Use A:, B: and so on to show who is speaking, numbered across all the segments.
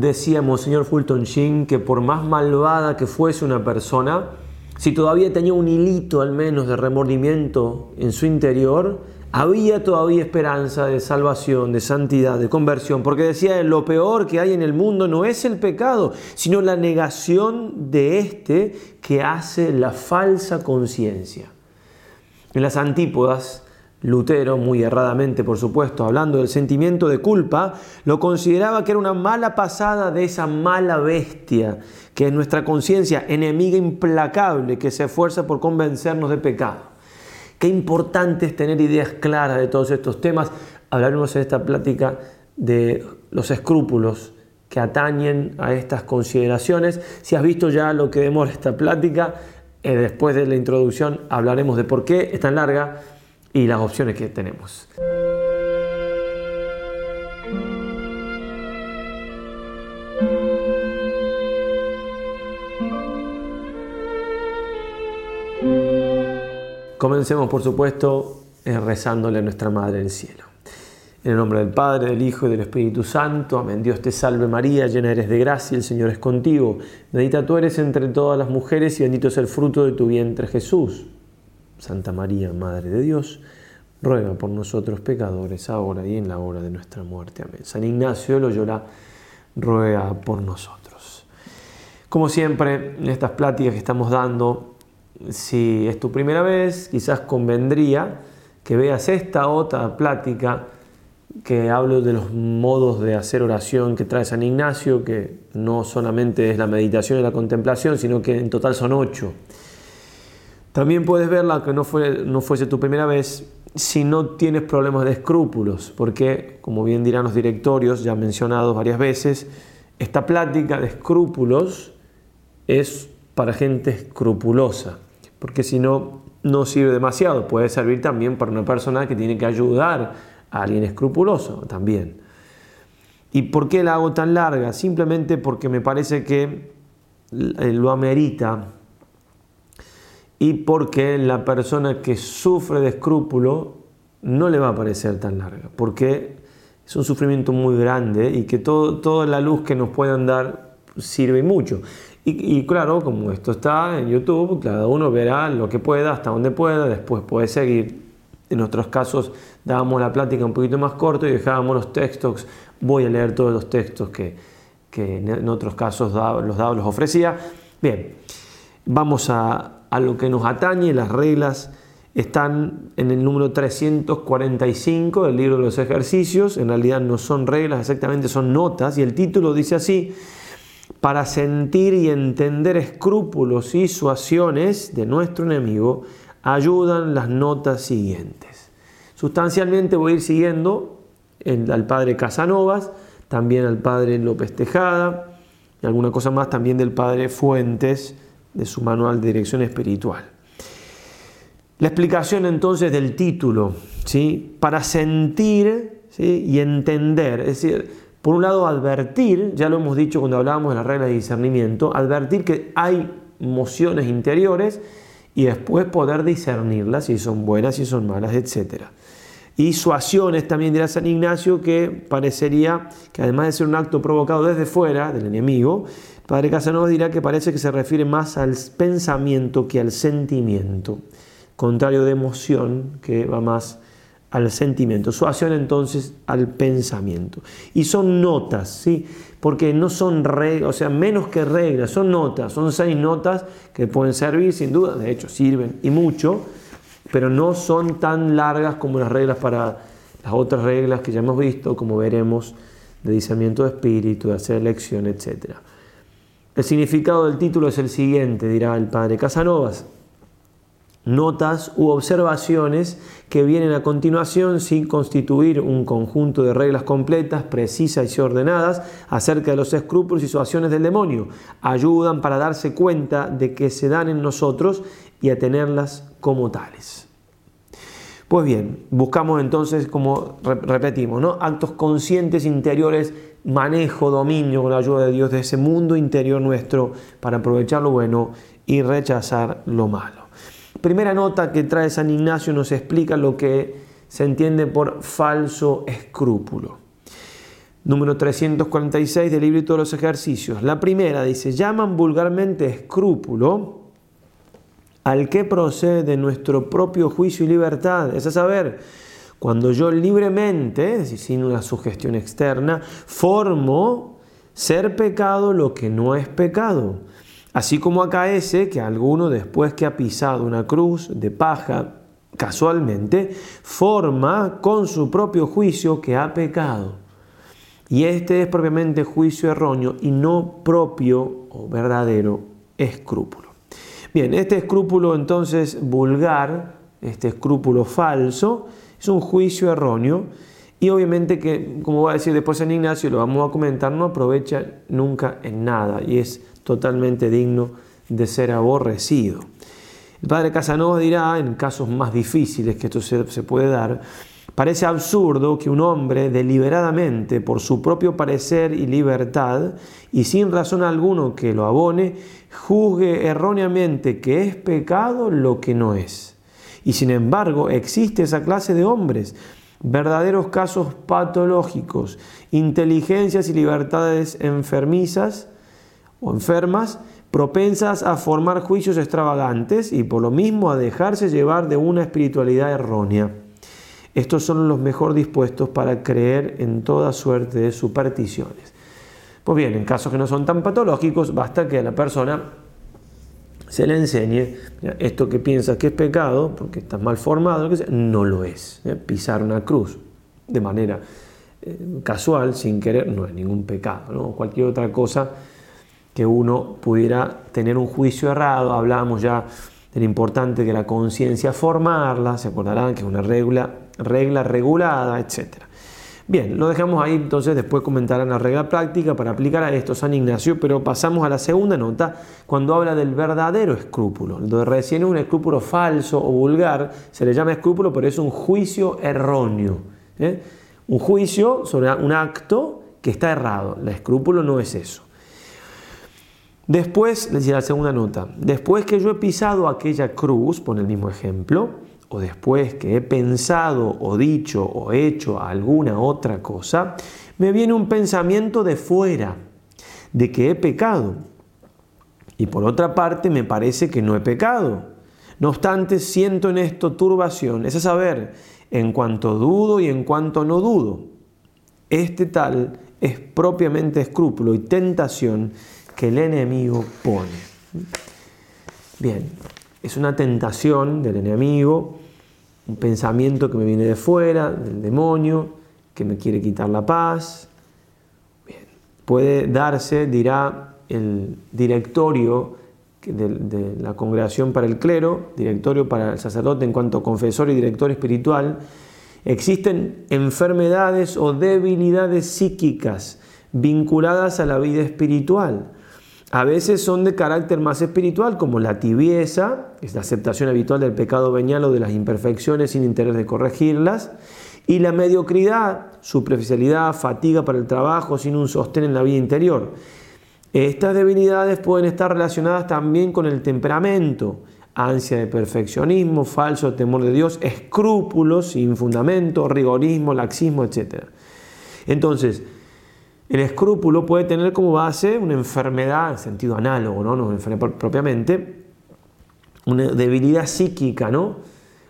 A: decíamos, señor Fulton Sheen, que por más malvada que fuese una persona, si todavía tenía un hilito al menos de remordimiento en su interior, había todavía esperanza de salvación, de santidad, de conversión, porque decía, lo peor que hay en el mundo no es el pecado, sino la negación de este que hace la falsa conciencia. En las antípodas Lutero, muy erradamente por supuesto, hablando del sentimiento de culpa, lo consideraba que era una mala pasada de esa mala bestia, que es nuestra conciencia, enemiga implacable, que se esfuerza por convencernos de pecado. Qué importante es tener ideas claras de todos estos temas. Hablaremos en esta plática de los escrúpulos que atañen a estas consideraciones. Si has visto ya lo que demora esta plática, eh, después de la introducción hablaremos de por qué es tan larga y las opciones que tenemos. Comencemos, por supuesto, eh, rezándole a nuestra Madre del Cielo. En el nombre del Padre, del Hijo y del Espíritu Santo. Amén. Dios te salve María, llena eres de gracia, el Señor es contigo. Bendita tú eres entre todas las mujeres y bendito es el fruto de tu vientre Jesús. Santa María, Madre de Dios, ruega por nosotros pecadores, ahora y en la hora de nuestra muerte. Amén. San Ignacio de Loyola, ruega por nosotros. Como siempre, en estas pláticas que estamos dando, si es tu primera vez, quizás convendría que veas esta otra plática que hablo de los modos de hacer oración que trae San Ignacio, que no solamente es la meditación y la contemplación, sino que en total son ocho. También puedes verla, que no, fue, no fuese tu primera vez, si no tienes problemas de escrúpulos, porque, como bien dirán los directorios, ya mencionados varias veces, esta plática de escrúpulos es para gente escrupulosa, porque si no, no sirve demasiado. Puede servir también para una persona que tiene que ayudar a alguien escrupuloso también. ¿Y por qué la hago tan larga? Simplemente porque me parece que eh, lo amerita y porque la persona que sufre de escrúpulo no le va a parecer tan larga, porque es un sufrimiento muy grande y que toda la luz que nos puedan dar sirve mucho. Y, claro, como esto está en YouTube, cada uno verá lo que pueda, hasta donde pueda, después puede seguir. En otros casos dábamos la plática un poquito más corto y dejábamos los textos. Voy a leer todos los textos que, que en otros casos los los ofrecía. Bien, vamos a, a lo que nos atañe, las reglas están en el número 345 del libro de los ejercicios, en realidad no son reglas, exactamente son notas, y el título dice así, para sentir y entender escrúpulos y suaciones de nuestro enemigo, ayudan las notas siguientes. Sustancialmente voy a ir siguiendo al padre Casanovas, también al padre López Tejada, y alguna cosa más también del padre Fuentes, de su manual de dirección espiritual. La explicación entonces del título, ¿sí? para sentir y entender, es decir, por un lado advertir, ya lo hemos dicho cuando hablábamos de la regla de discernimiento, advertir que hay emociones interiores y después poder discernirlas si son buenas, si son malas, etcétera. Y es también dirá San Ignacio que parecería que además de ser un acto provocado desde fuera del enemigo, Padre Casanova dirá que parece que se refiere más al pensamiento que al sentimiento, contrario de emoción que va más al sentimiento, acción entonces al pensamiento. Y son notas, ¿sí? Porque no son reglas, o sea, menos que reglas, son notas, son seis notas que pueden servir sin duda, de hecho sirven y mucho, pero no son tan largas como las reglas para las otras reglas que ya hemos visto, como veremos, de discernimiento de espíritu, de hacer elección, etc. El significado del título es el siguiente, dirá el padre Casanovas. Notas u observaciones que vienen a continuación sin constituir un conjunto de reglas completas, precisas y ordenadas acerca de los escrúpulos y situaciones del demonio. Ayudan para darse cuenta de que se dan en nosotros y a tenerlas como tales. Pues bien, buscamos entonces, como repetimos, ¿no? actos conscientes interiores, manejo, dominio con la ayuda de Dios de ese mundo interior nuestro para aprovechar lo bueno y rechazar lo malo. Primera nota que trae San Ignacio nos explica lo que se entiende por falso escrúpulo. Número 346 del libro y todos los ejercicios. La primera dice, llaman vulgarmente escrúpulo al que procede nuestro propio juicio y libertad. Es a saber, cuando yo libremente, sin una sugestión externa, formo ser pecado lo que no es pecado. Así como acaece que alguno después que ha pisado una cruz de paja, casualmente, forma con su propio juicio que ha pecado. Y este es propiamente juicio erróneo y no propio o verdadero escrúpulo. Bien, este escrúpulo entonces vulgar, este escrúpulo falso, es un juicio erróneo y obviamente que, como va a decir después San Ignacio, lo vamos a comentar, no aprovecha nunca en nada y es totalmente digno de ser aborrecido. El padre Casanova dirá, en casos más difíciles que esto se, puede dar, Parece absurdo que un hombre deliberadamente, por su propio parecer y libertad, y sin razón alguna que lo abone, juzgue erróneamente que es pecado lo que no es. Y sin embargo existe esa clase de hombres, verdaderos casos patológicos, inteligencias y libertades enfermizas o enfermas, propensas a formar juicios extravagantes y por lo mismo a dejarse llevar de una espiritualidad errónea. Estos son los mejor dispuestos para creer en toda suerte de supersticiones. Pues bien, en casos que no son tan patológicos, basta que a la persona se le enseñe, esto que piensas que es pecado, porque estás mal formado, que no lo es. ¿eh? Pisar una cruz de manera eh, casual, sin querer, no es ningún pecado. Cualquier otra cosa que uno pudiera tener un juicio errado, hablábamos ya del importante de la conciencia formarla, se acordarán que es una regla, regla regulada, etcétera. Bien, lo dejamos ahí, entonces después comentarán la regla práctica para aplicar a esto San Ignacio, pero pasamos a la segunda nota, cuando habla del verdadero escrúpulo. de recién un escrúpulo falso o vulgar se le llama escrúpulo, pero es un juicio erróneo. ¿eh? Un juicio sobre un acto que está errado. El escrúpulo no es eso. Después, decía la segunda nota, después que yo he pisado aquella cruz, pone el mismo ejemplo, o después que he pensado o dicho o hecho alguna otra cosa, me viene un pensamiento de fuera, de que he pecado. Y por otra parte me parece que no he pecado. No obstante, siento en esto turbación, es a saber, en cuanto dudo y en cuanto no dudo. Este tal es propiamente escrúpulo y tentación que el enemigo pone. Bien, es una tentación del enemigo un pensamiento que me viene de fuera, del demonio, que me quiere quitar la paz. Puede darse, dirá el directorio de, de, la congregación para el clero, directorio para el sacerdote en cuanto confesor y director espiritual, existen enfermedades o debilidades psíquicas vinculadas a la vida espiritual a veces son de carácter más espiritual, como la tibieza, es la aceptación habitual del pecado venial o de las imperfecciones sin interés de corregirlas, y la mediocridad, superficialidad, fatiga para el trabajo sin un sostén en la vida interior. Estas debilidades pueden estar relacionadas también con el temperamento, ansia de perfeccionismo, falso temor de Dios, escrúpulos sin fundamento, rigorismo, laxismo, etc. Entonces, el escrúpulo puede tener como base una enfermedad, en sentido análogo, ¿no? no propiamente, una debilidad psíquica, ¿no?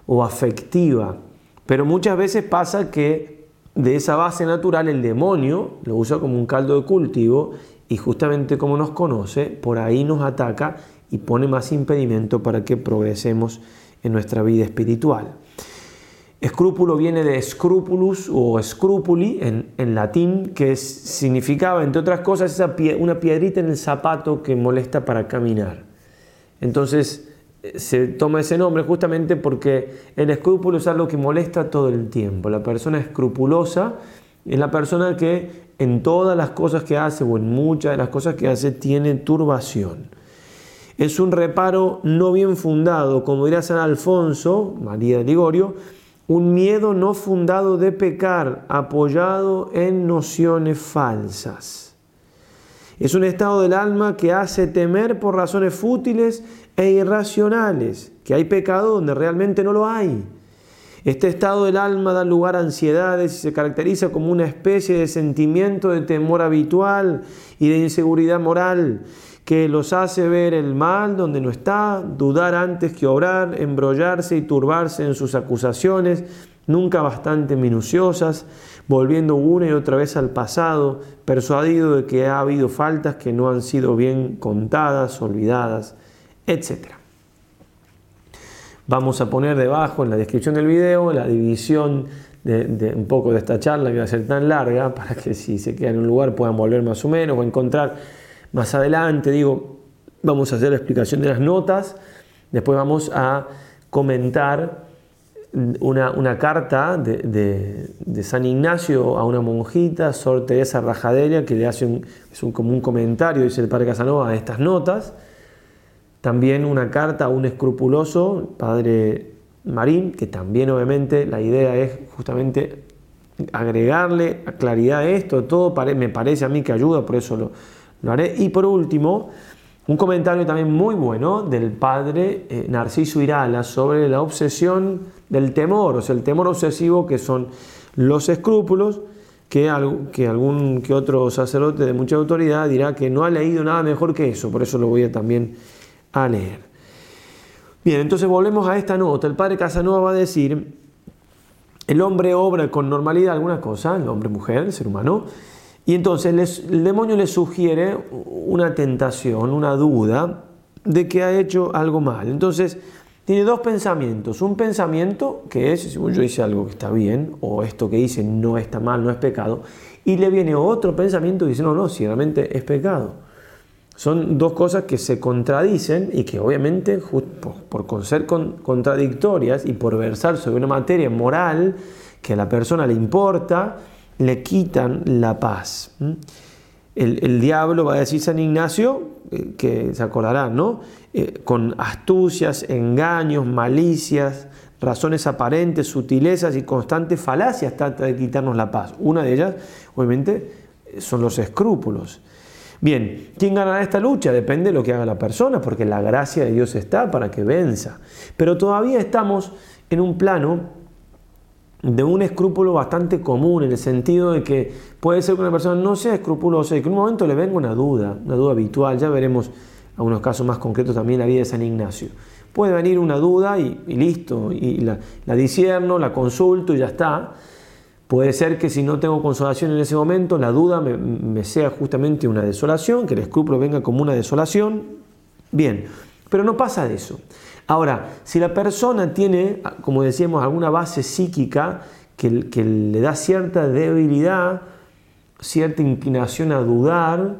A: O afectiva. Pero muchas veces pasa que de esa base natural el demonio lo usa como un caldo de cultivo y justamente como nos conoce, por ahí nos ataca y pone más impedimento para que progresemos en nuestra vida espiritual. Escrúpulo viene de scrupulus o scrupuli en, latín, que significaba, entre otras cosas, una piedrita en el zapato que molesta para caminar. Entonces eh, se toma ese nombre justamente porque el escrúpulo es algo que molesta todo el tiempo. La persona escrupulosa es la persona que en todas las cosas que hace o en muchas de las cosas que hace tiene turbación. Es un reparo no bien fundado, como dirá San Alfonso, María de Ligorio, un miedo no fundado de pecar apoyado en nociones falsas. Es un estado del alma que hace temer por razones fútiles e irracionales, que hay pecado donde realmente no lo hay. Este estado del alma da lugar a ansiedades y se caracteriza como una especie de sentimiento de temor habitual y de inseguridad moral que los hace ver el mal donde no está, dudar antes que obrar, embrollarse y turbarse en sus acusaciones, nunca bastante minuciosas, volviendo una y otra vez al pasado, persuadido de que ha habido faltas que no han sido bien contadas, olvidadas, etc. Vamos a poner debajo en la descripción del video la división de, un poco de esta charla que va a ser tan larga para que si se quedan en un lugar puedan volver más o menos o encontrar más adelante. Digo, vamos a hacer la explicación de las notas, después vamos a comentar una, carta de, San Ignacio a una monjita, Sor Teresa Rajadelia, que le hace es un, como un comentario, dice el padre Casanova, a estas notas. También una carta a un escrupuloso, padre Marín, que también obviamente la idea es justamente agregarle claridad a esto, todo me parece a mí que ayuda, por eso lo, lo, haré. Y por último, un comentario también muy bueno del padre eh, Narciso Irala sobre la obsesión del temor, o sea, el temor obsesivo que son los escrúpulos, que, algo, que algún que otro sacerdote de mucha autoridad dirá que no ha leído nada mejor que eso, por eso lo voy a también leer. Bien, entonces volvemos a esta nota. El padre Casanova va a decir, el hombre obra con normalidad alguna cosa, el hombre, mujer, el ser humano, y entonces el demonio le sugiere una tentación, una duda de que ha hecho algo mal. Entonces tiene dos pensamientos. Un pensamiento que es, si yo hice algo que está bien, o esto que hice no está mal, no es pecado. Y le viene otro pensamiento y dice, no, no, si realmente es pecado. Son dos cosas que se contradicen y que obviamente por, por ser contradictorias y por versar sobre una materia moral que a la persona le importa, le quitan la paz. El, diablo, va a decir San Ignacio, eh, que se acordará, eh, con astucias, engaños, malicias, razones aparentes, sutilezas y constantes falacias trata de quitarnos la paz. Una de ellas, obviamente, son los escrúpulos. Bien, ¿quién ganará esta lucha? Depende de lo que haga la persona, porque la gracia de Dios está para que venza. Pero todavía estamos en un plano de un escrúpulo bastante común, en el sentido de que puede ser que una persona no sea escrupulosa y que en un momento le venga una duda, una duda habitual, ya veremos algunos casos más concretos también la vida de San Ignacio. Puede venir una duda y, listo, y la, la disierno, la consulto y ya está. Puede ser que si no tengo consolación en ese momento, la duda me, sea justamente una desolación, que el escrúpulo venga como una desolación. Bien, pero no pasa de eso. Ahora, si la persona tiene, como decíamos, alguna base psíquica que, que le da cierta debilidad, cierta inclinación a dudar,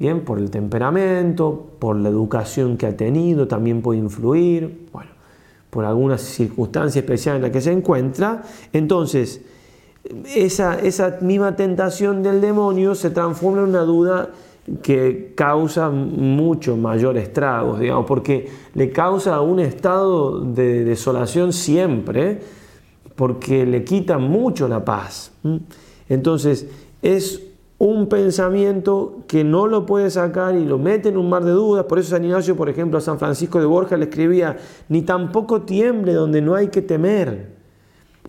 A: bien, por el temperamento, por la educación que ha tenido, también puede influir, bueno, por alguna circunstancia especial en la que se encuentra, entonces, esa, esa misma tentación del demonio se transforma en una duda que causa mucho mayor estragos, digamos, porque le causa un estado de desolación siempre, porque le quita mucho la paz. Entonces, es un pensamiento que no lo puede sacar y lo mete en un mar de dudas. Por eso San Ignacio, por ejemplo, a San Francisco de Borja le escribía, ni tampoco tiemble donde no hay que temer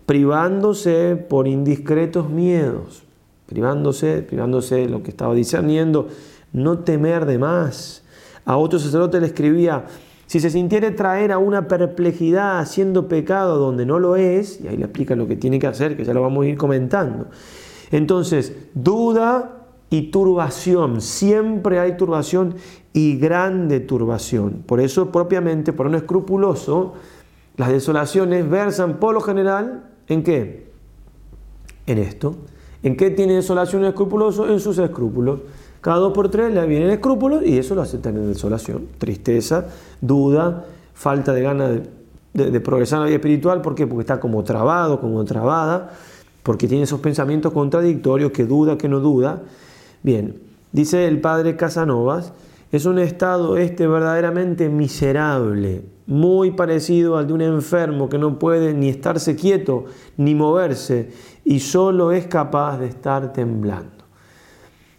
A: privándose por indiscretos miedos, privándose, privándose de lo que estaba discerniendo, no temer de más. A otro sacerdote le escribía, si se sintiere traer a una perplejidad haciendo pecado donde no lo es, y ahí le explica lo que tiene que hacer, que ya lo vamos a ir comentando. Entonces, duda y turbación, siempre hay turbación y grande turbación. Por eso, propiamente, por un escrupuloso, las desolaciones versan por lo general ¿En qué? En esto. ¿En qué tiene desolación un escrupuloso? En sus escrúpulos. Cada dos por tres le el escrúpulos y eso lo hace tener desolación. Tristeza, duda, falta de ganas de, de, progresar en la vida espiritual. ¿Por qué? Porque está como trabado, como trabada, porque tiene esos pensamientos contradictorios, que duda, que no duda. Bien, dice el padre Casanovas, es un estado este verdaderamente miserable, muy parecido al de un enfermo que no puede ni estarse quieto ni moverse y solo es capaz de estar temblando.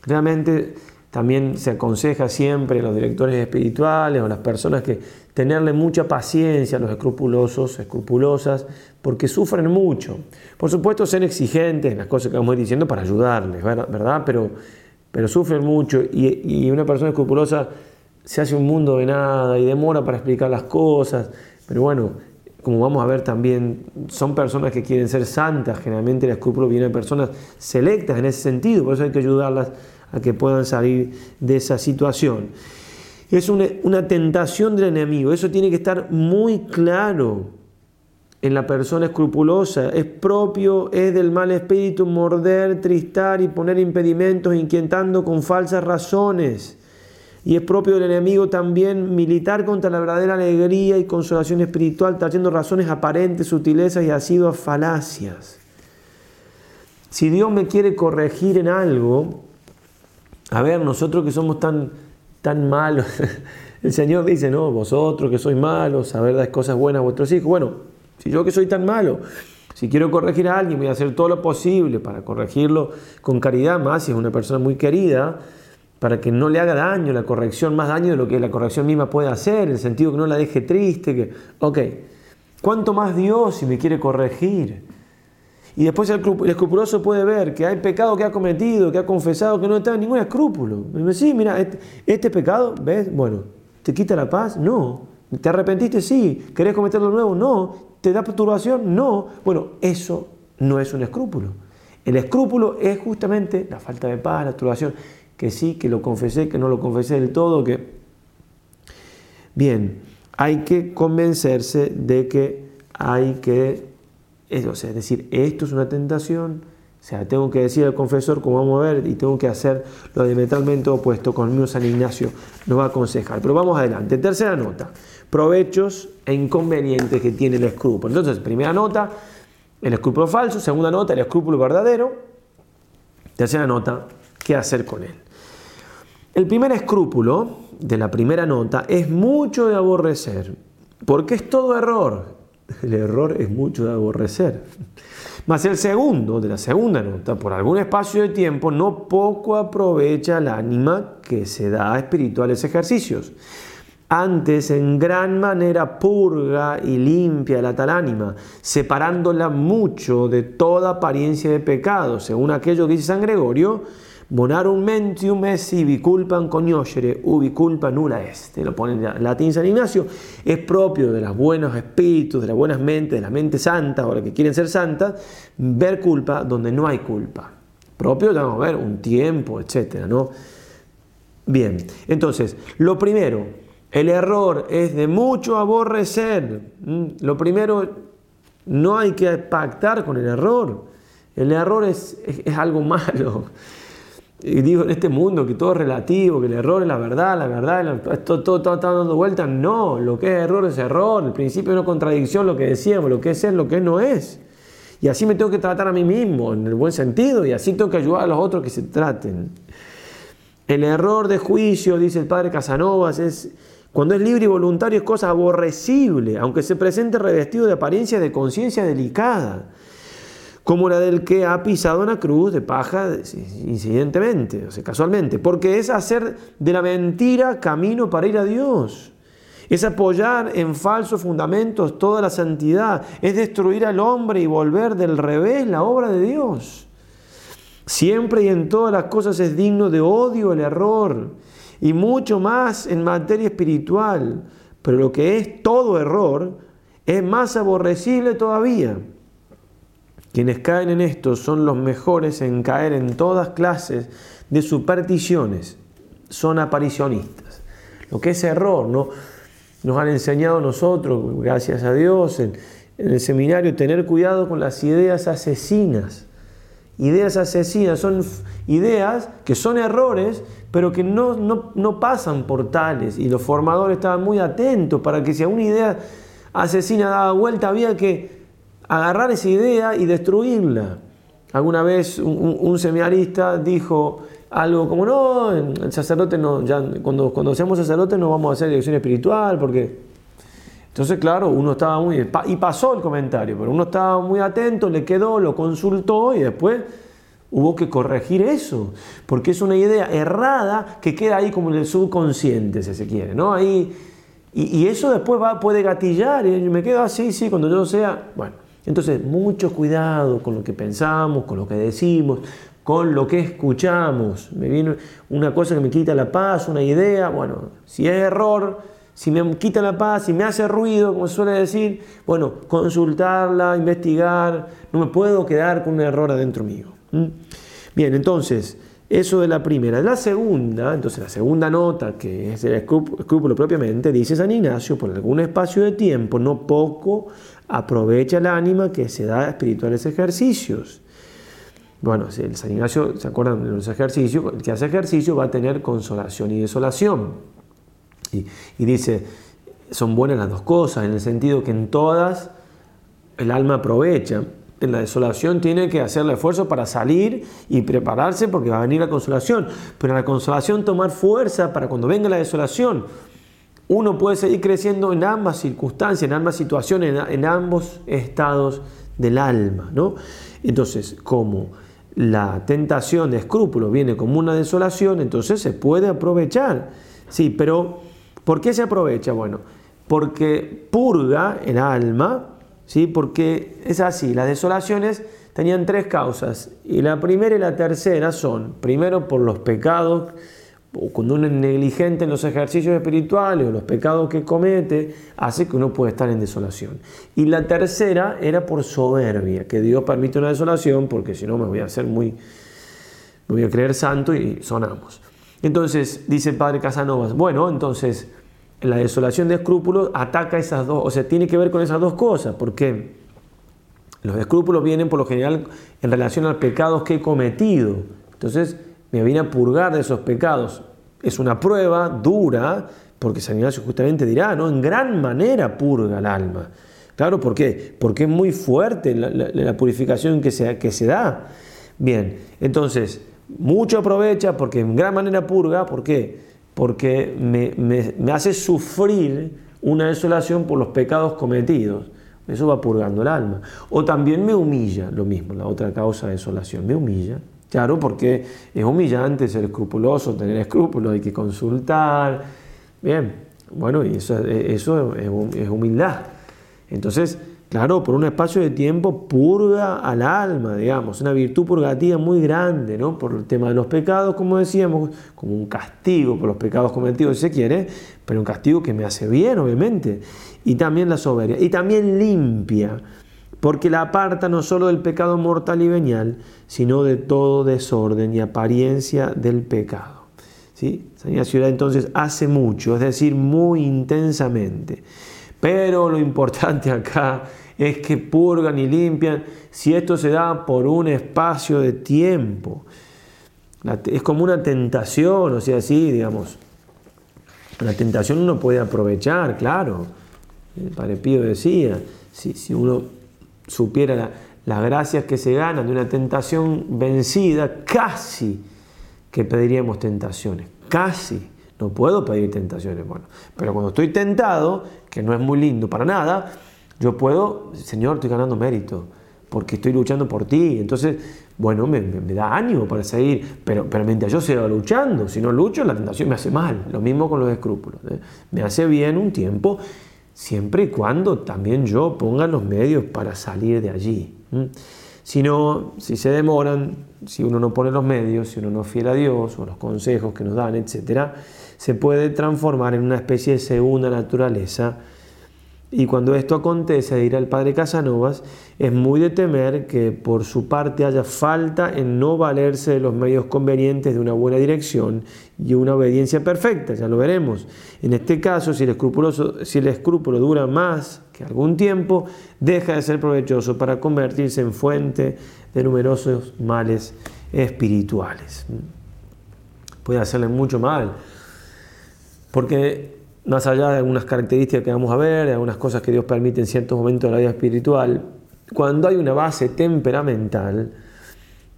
A: Realmente también se aconseja siempre a los directores espirituales o a las personas que tenerle mucha paciencia a los escrupulosos, escrupulosas, porque sufren mucho. Por supuesto, ser exigentes en las cosas que vamos diciendo para ayudarles, ¿verdad? Pero, pero sufren mucho y una persona escrupulosa se hace un mundo de nada y demora para explicar las cosas, pero bueno, como vamos a ver también, son personas que quieren ser santas, generalmente el escrúpulo viene de personas selectas en ese sentido, por eso hay que ayudarlas a que puedan salir de esa situación. Es una, una tentación del enemigo, eso tiene que estar muy claro en la persona escrupulosa. Es propio, es del mal espíritu morder, tristar y poner impedimentos, inquietando con falsas razones. Y es propio del enemigo también militar contra la verdadera alegría y consolación espiritual, trayendo razones aparentes, sutilezas y asiduas falacias. Si Dios me quiere corregir en algo, a ver, nosotros que somos tan, tan malos, el Señor dice, no, vosotros que sois malos, a ver, las cosas buenas a vuestros hijos. Bueno, si yo que soy tan malo, si quiero corregir a alguien, voy a hacer todo lo posible para corregirlo con caridad, más si es una persona muy querida, para que no le haga daño la corrección, más daño de lo que la corrección misma puede hacer, en el sentido que no la deje triste, que, ok, ¿cuánto más Dios si me quiere corregir? Y después el, escrupuloso puede ver que hay pecado que ha cometido, que ha confesado, que no está en ningún escrúpulo. sí, mira, este, este, pecado, ¿ves? Bueno, ¿te quita la paz? No. ¿Te arrepentiste? Sí. ¿Querés cometerlo nuevo? No. ¿Te da perturbación? No. Bueno, eso no es un escrúpulo. El escrúpulo es justamente la falta de paz, la perturbación que sí, que lo confesé, que no lo confesé del todo, que... Bien, hay que convencerse de que hay que... O es decir, esto es una tentación, o sea, tengo que decir al confesor cómo vamos a ver y tengo que hacer lo diametralmente opuesto. Conmigo San Ignacio nos va a aconsejar. Pero vamos adelante. Tercera nota. Provechos e inconvenientes que tiene el escrúpulo. Entonces, primera nota, el escrúpulo falso. Segunda nota, el escrúpulo verdadero. Tercera nota, ¿qué hacer con él? El primer escrúpulo de la primera nota es mucho de aborrecer, porque es todo error. El error es mucho de aborrecer. Mas el segundo, de la segunda nota, por algún espacio de tiempo, no poco aprovecha el ánima que se da a espirituales ejercicios. Antes, en gran manera, purga y limpia la tal ánima, separándola mucho de toda apariencia de pecado, según aquello que dice San Gregorio, Bonarum mentium si biculpan con ubi culpa nula este. lo pone en latín San Ignacio. Es propio de los buenos espíritus, de las buenas mentes, de la mente santa o las que quieren ser santas, ver culpa donde no hay culpa. Propio, vamos a ver, un tiempo, etcétera, ¿no? Bien, entonces, lo primero, el error es de mucho aborrecer. Mm, lo primero, no hay que pactar con el error. El error es, es algo malo. Y digo, en este mundo que todo es relativo, que el error es la verdad, la verdad, la, todo, todo, está dando vueltas. No, lo que es error es error. El principio es una contradicción, lo que decíamos, lo que es es, lo que no es. Y así me tengo que tratar a mí mismo, en el buen sentido, y así tengo que ayudar a los otros que se traten. El error de juicio, dice el padre Casanovas, es cuando es libre y voluntario, es cosa aborrecible, aunque se presente revestido de apariencia de conciencia delicada como la del que ha pisado una cruz de paja incidentemente, o sea, casualmente, porque es hacer de la mentira camino para ir a Dios. Es apoyar en falsos fundamentos toda la santidad, es destruir al hombre y volver del revés la obra de Dios. Siempre y en todas las cosas es digno de odio el error, y mucho más en materia espiritual, pero lo que es todo error es más aborrecible todavía quienes caen en esto son los mejores en caer en todas clases de supersticiones. Son aparicionistas. Lo que es error, ¿no? Nos han enseñado nosotros, gracias a Dios, en, el seminario, tener cuidado con las ideas asesinas. Ideas asesinas son ideas que son errores, pero que no, no pasan por tales. Y los formadores estaban muy atentos para que si alguna una idea asesina daba vuelta había que agarrar esa idea y destruirla. Alguna vez un, seminarista dijo algo como, no, el sacerdote no, ya cuando, cuando seamos sacerdotes no vamos a hacer dirección espiritual, porque... Entonces, claro, uno estaba muy... Y pasó el comentario, pero uno estaba muy atento, le quedó, lo consultó y después Hubo que corregir eso, porque es una idea errada que queda ahí como en el subconsciente, si se quiere, ¿no? Ahí, y, eso después va, puede gatillar, y me quedo así, sí, cuando yo sea, bueno. Entonces, mucho cuidado con lo que pensamos, con lo que decimos, con lo que escuchamos. Me viene una cosa que me quita la paz, una idea. Bueno, si es error, si me quita la paz, si me hace ruido, como se suele decir, bueno, consultarla, investigar. No me puedo quedar con un error adentro mío. Bien, entonces, eso de la primera. La segunda, entonces la segunda nota, que es el escrúpulo propiamente, dice San Ignacio, por algún espacio de tiempo, no poco, aprovecha la ánima que se da a espirituales ejercicios. Bueno, el San Ignacio, ¿se acuerdan de los ejercicios? El que hace ejercicio va a tener consolación y desolación. Y, y dice, son buenas las dos cosas, en el sentido que en todas el alma aprovecha. En la desolación tiene que hacer el esfuerzo para salir y prepararse porque va a venir la consolación. Pero en la consolación tomar fuerza para cuando venga la desolación uno puede seguir creciendo en ambas circunstancias, en ambas situaciones, en, ambos estados del alma. ¿no? Entonces, como la tentación de escrúpulo viene como una desolación, entonces se puede aprovechar. Sí, pero ¿por qué se aprovecha? Bueno, porque purga el alma, ¿sí? porque es así, las desolaciones tenían tres causas, y la primera y la tercera son, primero por los pecados, o cuando uno es negligente en los ejercicios espirituales o los pecados que comete, hace que uno pueda estar en desolación. Y la tercera era por soberbia, que Dios permite una desolación porque si no me voy a hacer muy, me voy a creer santo y sonamos. Entonces, dice el padre Casanovas, bueno, entonces la desolación de escrúpulos ataca esas dos, o sea, tiene que ver con esas dos cosas, porque los escrúpulos vienen por lo general en relación a pecados que he cometido. Entonces, me viene a purgar de esos pecados. Es una prueba dura, porque San Ignacio justamente dirá, ¿no? En gran manera purga el alma. Claro, ¿por qué? Porque es muy fuerte la, purificación que se, que se da. Bien, entonces, mucho aprovecha porque en gran manera purga, ¿por qué? Porque me, me hace sufrir una desolación por los pecados cometidos. Eso va purgando el alma. O también me humilla, lo mismo, la otra causa de desolación, me humilla. Claro, porque es humillante ser escrupuloso, tener escrúpulos, hay que consultar. Bien, bueno, y eso, e, es humildad. Entonces, claro, por un espacio de tiempo purga al alma, digamos, una virtud purgativa muy grande, ¿no? Por el tema de los pecados, como decíamos, como un castigo por los pecados cometidos, si se quiere, pero un castigo que me hace bien, obviamente. Y también la soberbia, y también limpia porque la aparta no solo del pecado mortal y venial, sino de todo desorden y apariencia del pecado. ¿Sí? San ciudad entonces hace mucho, es decir, muy intensamente. Pero lo importante acá es que purgan y limpian si esto se da por un espacio de tiempo. Es como una tentación, o sea, sí, digamos. La tentación uno puede aprovechar, claro. El Padre Pío decía, si uno supiera las gracias que se ganan de una tentación vencida, casi que pediríamos tentaciones, casi. No puedo pedir tentaciones, bueno, pero cuando estoy tentado, que no es muy lindo para nada, yo puedo, Señor, estoy ganando mérito, porque estoy luchando por ti. Entonces, bueno, me, da ánimo para seguir, pero, pero mientras yo siga luchando, si no lucho, la tentación me hace mal. Lo mismo con los escrúpulos. ¿eh? Me hace bien un tiempo siempre y cuando también yo ponga los medios para salir de allí. Si no, si se demoran, si uno no pone los medios, si uno no fiel a Dios o los consejos que nos dan, etc., se puede transformar en una especie de segunda naturaleza y cuando esto acontece, dirá el padre Casanovas, es muy de temer que por su parte haya falta en no valerse de los medios convenientes de una buena dirección y una obediencia perfecta, ya lo veremos. En este caso, si el, si el escrúpulo dura más que algún tiempo, deja de ser provechoso para convertirse en fuente de numerosos males espirituales. Puede hacerle mucho mal, porque más allá de algunas características que vamos a ver, de algunas cosas que Dios permite en ciertos momentos de la vida espiritual, cuando hay una base temperamental,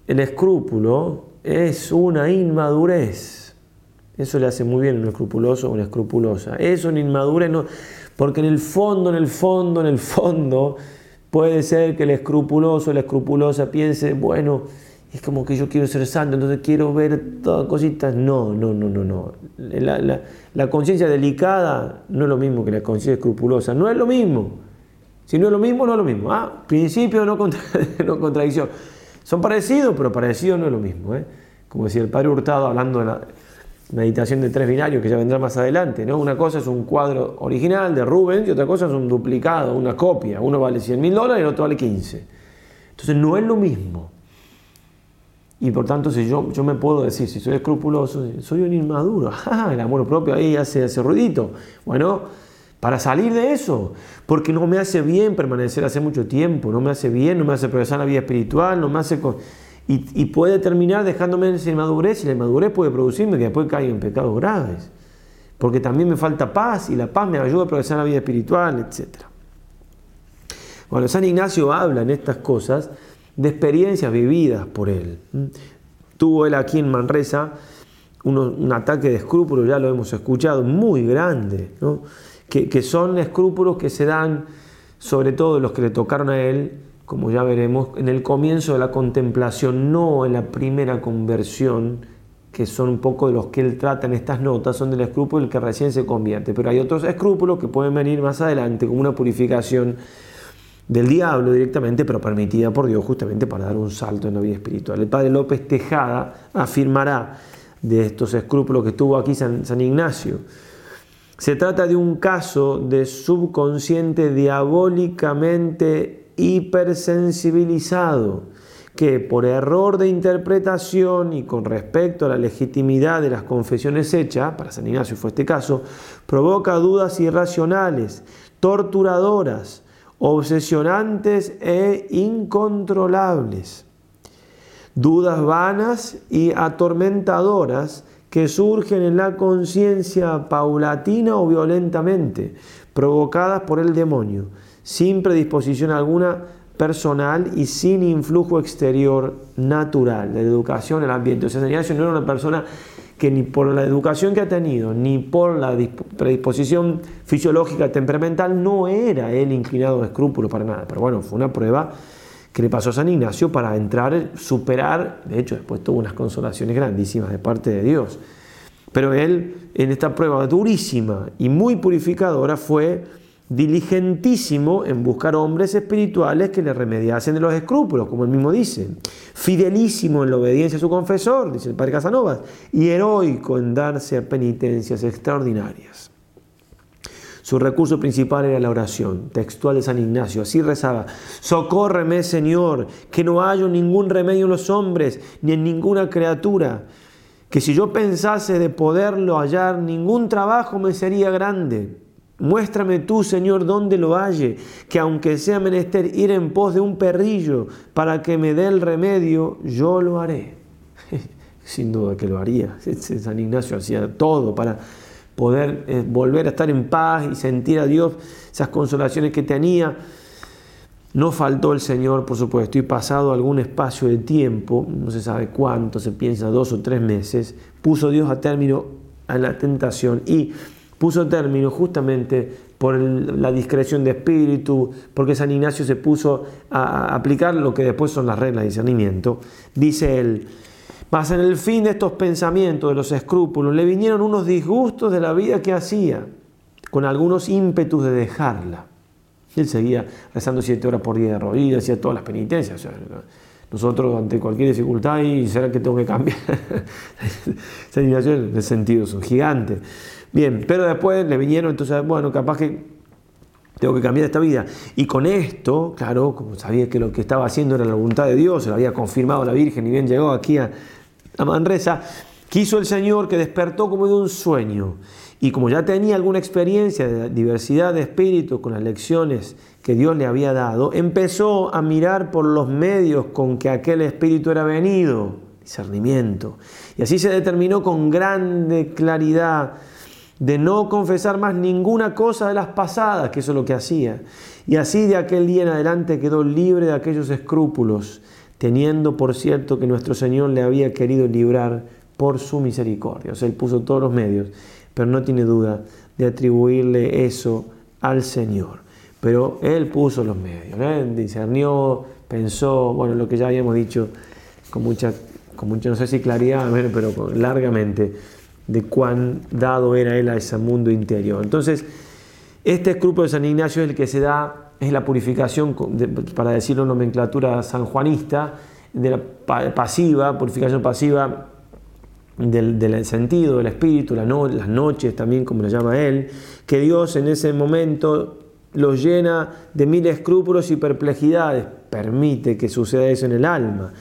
A: el escrúpulo es una inmadurez. Eso le hace muy bien a un escrupuloso o una escrupulosa. Es una inmadurez, no, porque en el fondo, en el fondo, en el fondo, puede ser que el escrupuloso o la escrupulosa piense, bueno, es como que yo quiero ser santo, entonces quiero ver todas cositas. No, no, no, no, no. La, conciencia delicada no es lo mismo que la conciencia escrupulosa, no es lo mismo. Si no es lo mismo, no es lo mismo. Ah, principio no, contradicción. Son parecidos, pero parecidos no es lo mismo. ¿eh? Como decía el padre Hurtado hablando de la meditación de tres binarios que ya vendrá más adelante. ¿no? Una cosa es un cuadro original de Rubens y otra cosa es un duplicado, una copia. Uno vale 100 mil dólares y el otro vale 15. Entonces no es lo mismo. Y por tanto, si yo, yo me puedo decir, si soy escrupuloso, soy un inmaduro, el amor propio ahí hace ruidito. Bueno, para salir de eso, porque no me hace bien permanecer hace mucho tiempo, no me hace bien, no me hace progresar la vida espiritual, no me hace... Y, puede terminar dejándome en esa inmadurez y la inmadurez puede producirme que después caiga en pecados graves, porque también me falta paz y la paz me ayuda a progresar la vida espiritual, etc. Bueno, San Ignacio habla en estas cosas de experiencias vividas por él. Tuvo él aquí en Manresa un ataque de escrúpulos, ya lo hemos escuchado, muy grande, que, son escrúpulos que se dan sobre todo los que le tocaron a él, como ya veremos, en el comienzo de la contemplación, no en la primera conversión, que son un poco de los que él trata en estas notas, son del escrúpulo el que recién se convierte, pero hay otros escrúpulos que pueden venir más adelante como una purificación del diablo directamente, pero permitida por Dios justamente para dar un salto en la vida espiritual. El padre López Tejada afirmará de estos escrúpulos que tuvo aquí San, San Ignacio. Se trata de un caso de subconsciente diabólicamente hipersensibilizado que por error de interpretación y con respecto a la legitimidad de las confesiones hechas, para San Ignacio fue este caso, provoca dudas irracionales, torturadoras, obsesionantes e incontrolables, dudas vanas y atormentadoras que surgen en la conciencia paulatina o violentamente, provocadas por el demonio, sin predisposición alguna personal y sin influjo exterior natural, de la educación, el ambiente. O sea, no era una persona que ni por la educación que ha tenido, ni por la predisposición fisiológica temperamental, no era él inclinado a escrúpulos para nada. Pero bueno, fue una prueba que le pasó a San Ignacio para entrar, superar, de hecho después tuvo unas consolaciones grandísimas de parte de Dios. Pero él, en esta prueba durísima y muy purificadora, fue diligentísimo en buscar hombres espirituales que le remediasen de los escrúpulos, como él mismo dice, fidelísimo en la obediencia a su confesor, dice el padre Casanovas, y heroico en darse a penitencias extraordinarias. Su recurso principal era la oración, textual de San Ignacio, así rezaba, socórreme Señor, que no hallo ningún remedio en los hombres, ni en ninguna criatura, que si yo pensase de poderlo hallar, ningún trabajo me sería grande Muéstrame tú, Señor, dónde lo halle, que aunque sea menester ir en pos de un perrillo para que me dé el remedio, yo lo haré. Sin duda que lo haría. San Ignacio hacía todo para poder eh, volver a estar en paz y sentir a Dios esas consolaciones que tenía. No faltó el Señor, por supuesto, y pasado algún espacio de tiempo, no se sabe cuánto, se piensa dos o tres meses, puso Dios a término a la tentación y puso término justamente por la discreción de espíritu, porque San Ignacio se puso a aplicar lo que después son las reglas de discernimiento, dice él, mas en el fin de estos pensamientos, de los escrúpulos, le vinieron unos disgustos de la vida que hacía, con algunos ímpetus de dejarla. él seguía rezando siete horas por día de rodillas, hacía todas las penitencias. nosotros ante cualquier dificultad, ¿y será que tengo que cambiar? San en el sentido un gigante. Bien, pero después le vinieron, entonces, bueno, capaz que tengo que cambiar esta vida. Y con esto, claro, como sabía que lo que estaba haciendo era la voluntad de Dios, se lo había confirmado la Virgen y bien llegó aquí a, a Manresa, quiso el Señor que despertó como de un sueño. Y como ya tenía alguna experiencia de diversidad de espíritu con las lecciones que Dios le había dado, empezó a mirar por los medios con que aquel espíritu era venido, discernimiento. Y así se determinó con grande claridad de no confesar más ninguna cosa de las pasadas, que eso es lo que hacía. Y así de aquel día en adelante quedó libre de aquellos escrúpulos, teniendo por cierto que nuestro Señor le había querido librar por su misericordia. O sea, él puso todos los medios, pero no tiene duda de atribuirle eso al Señor. Pero él puso los medios, ¿eh? discernió, pensó, bueno, lo que ya habíamos dicho con mucha, con mucha no sé si claridad, pero largamente de cuán dado era él a ese mundo interior. Entonces, este escrúpulo de San Ignacio es el que se da, es la purificación, para decirlo en nomenclatura sanjuanista, de la pasiva, purificación pasiva del, sentido, del espíritu, la no, las noches también, como lo llama él, que Dios en ese momento lo llena de mil escrúpulos y perplejidades, permite que suceda eso en el alma.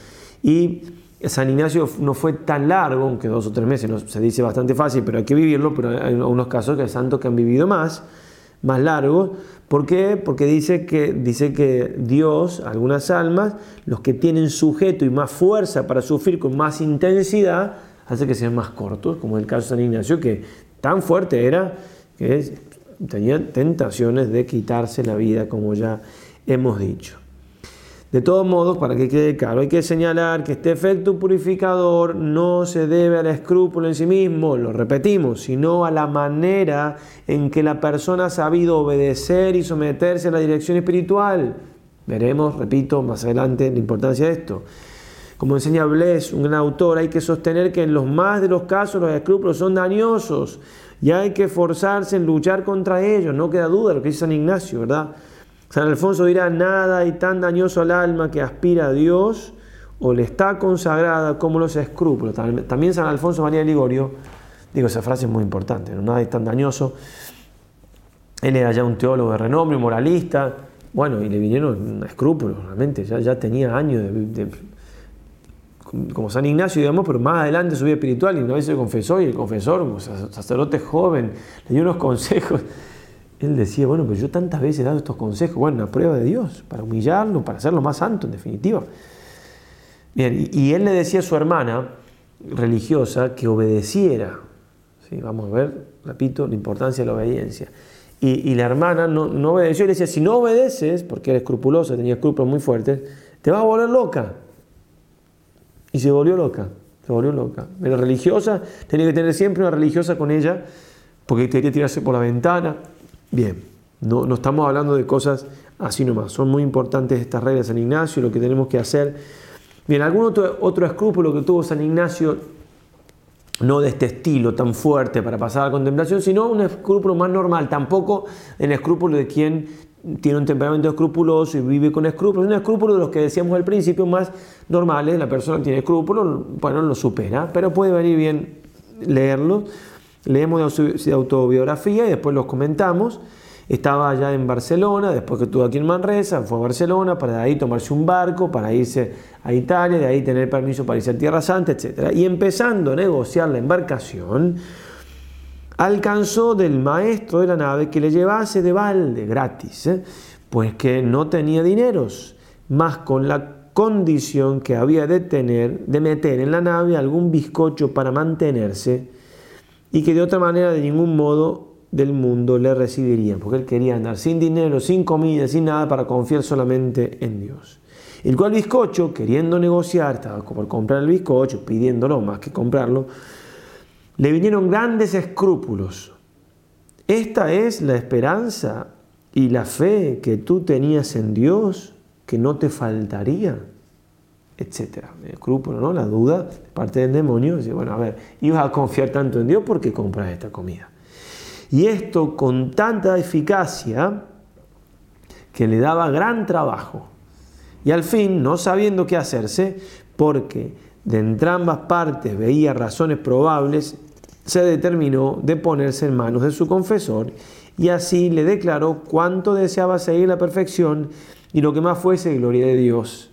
A: Y San Ignacio no fue tan largo, aunque dos o tres meses se dice bastante fácil, pero hay que vivirlo, pero hay unos casos que hay santos que han vivido más, más largos. ¿Por qué? Porque dice que, dice que Dios, algunas almas, los que tienen sujeto y más fuerza para sufrir con más intensidad, hace que sean más cortos, como el caso de San Ignacio, que tan fuerte era que tenía tentaciones de quitarse la vida, como ya hemos dicho. De todos modos, para que quede claro, hay que señalar que este efecto purificador no se debe al escrúpulo en sí mismo, lo repetimos, sino a la manera en que la persona ha sabido obedecer y someterse a la dirección espiritual. Veremos, repito, más adelante la importancia de esto. Como enseña Bles, un gran autor, hay que sostener que en los más de los casos los escrúpulos son dañosos y hay que forzarse en luchar contra ellos, no queda duda lo que dice San Ignacio, ¿verdad? San Alfonso dirá, nada y tan dañoso al alma que aspira a Dios o le está consagrada como los escrúpulos. También San Alfonso María de Ligorio, digo, esa frase es muy importante, nada es tan dañoso. Él era ya un teólogo de renombre, un moralista, bueno, y le vinieron escrúpulos, realmente, ya, tenía años de, como San Ignacio, digamos, pero más adelante su vida espiritual, y una vez se confesó, y el confesor, un sacerdote joven, le dio unos consejos él decía, bueno, pero yo tantas veces he dado estos consejos, bueno, a prueba de Dios, para humillarlo, para hacerlo más santo, en definitiva. Bien, y, él le decía a su hermana religiosa que obedeciera. ¿sí? Vamos a ver, repito, la importancia de la obediencia. Y, la hermana no, no, obedeció y le decía, si no obedeces, porque era escrupulosa, tenía escrúpulos muy fuertes, te vas a volver loca. Y se volvió loca, se volvió loca. Era religiosa, tenía que tener siempre una religiosa con ella, porque quería tirarse por la ventana. Bien, no, no estamos hablando de cosas así nomás. Son muy importantes estas reglas de San Ignacio, lo que tenemos que hacer. Bien, algún otro, otro escrúpulo que tuvo San Ignacio, no de este estilo tan fuerte para pasar a la contemplación, sino un escrúpulo más normal, tampoco el escrúpulo de quien tiene un temperamento escrupuloso y vive con escrúpulos. Un escrúpulo de los que decíamos al principio más normales, la persona tiene escrúpulos, bueno, lo supera, pero puede venir bien leerlo. Leemos de autobiografía y después los comentamos. Estaba allá en Barcelona, después que estuvo aquí en Manresa, fue a Barcelona para de ahí tomarse un barco, para irse a Italia, de ahí tener permiso para irse a Tierra Santa, etc. Y empezando a negociar la embarcación, alcanzó del maestro de la nave que le llevase de balde gratis, ¿eh? pues que no tenía dineros, más con la condición que había de tener, de meter en la nave algún bizcocho para mantenerse y que de otra manera de ningún modo del mundo le recibirían, porque él quería andar sin dinero, sin comida, sin nada para confiar solamente en Dios. El cual bizcocho, queriendo negociar, estaba por comprar el bizcocho, pidiéndolo más que comprarlo, le vinieron grandes escrúpulos. Esta es la esperanza y la fe que tú tenías en Dios, que no te faltaría etcétera. El escrúpulo, ¿no? La duda parte del demonio. Dice, bueno, a ver, ibas a confiar tanto en Dios porque compras esta comida. Y esto con tanta eficacia que le daba gran trabajo. Y al fin, no sabiendo qué hacerse, porque de entrambas partes veía razones probables, se determinó de ponerse en manos de su confesor y así le declaró cuánto deseaba seguir la perfección y lo que más fuese gloria de Dios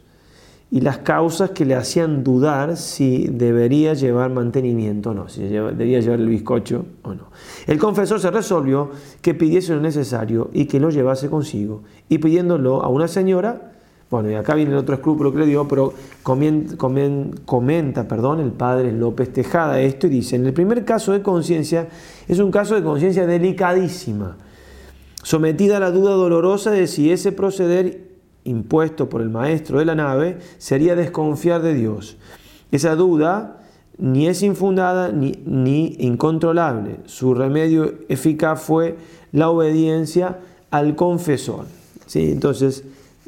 A: y las causas que le hacían dudar si debería llevar mantenimiento o no, si debía llevar el bizcocho o no. El confesor se resolvió que pidiese lo necesario y que lo llevase consigo, y pidiéndolo a una señora, bueno, y acá viene el otro escrúpulo que le dio, pero comenta, perdón, el padre López Tejada esto y dice, en el primer caso de conciencia, es un caso de conciencia delicadísima, sometida a la duda dolorosa de si ese proceder impuesto por el maestro de la nave sería desconfiar de Dios. Esa duda ni es infundada ni, ni incontrolable. Su remedio eficaz fue la obediencia al confesor. ¿Sí? Entonces,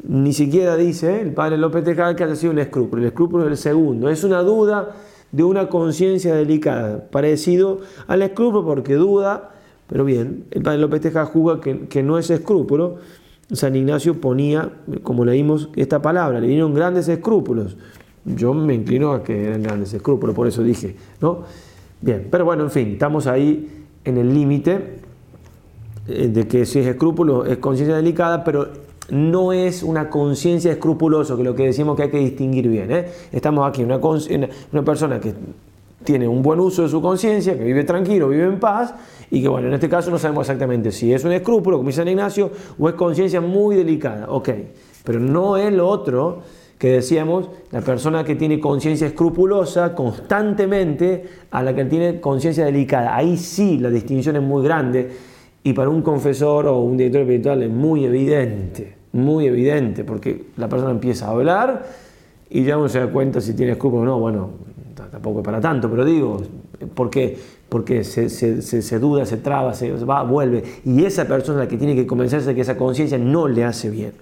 A: ni siquiera dice el padre López Tejada que ha sido un escrúpulo. El escrúpulo es el segundo. Es una duda de una conciencia delicada, parecido al escrúpulo porque duda, pero bien, el padre López Tejá juzga que, que no es escrúpulo. San Ignacio ponía, como leímos, esta palabra, le dieron grandes escrúpulos. Yo me inclino a que eran grandes escrúpulos, por eso dije, ¿no? Bien, pero bueno, en fin, estamos ahí en el límite eh, de que si es escrúpulo es conciencia delicada, pero no es una conciencia escrupulosa, que es lo que decimos que hay que distinguir bien. ¿eh? Estamos aquí, una persona que tiene un buen uso de su conciencia, que vive tranquilo, vive en paz, y que bueno, en este caso no sabemos exactamente si es un escrúpulo, como dice San Ignacio, o es conciencia muy delicada. Ok, pero no es lo otro que decíamos, la persona que tiene conciencia escrupulosa constantemente a la que tiene conciencia delicada. Ahí sí la distinción es muy grande y para un confesor o un director espiritual es muy evidente, muy evidente, porque la persona empieza a hablar y ya uno se da cuenta si tiene escrúpulos o no. Bueno, tampoco para tanto, pero digo, porque, porque se, duda, se traba, se va, vuelve. Y esa persona es la que tiene que convencerse de que esa conciencia no le hace bien.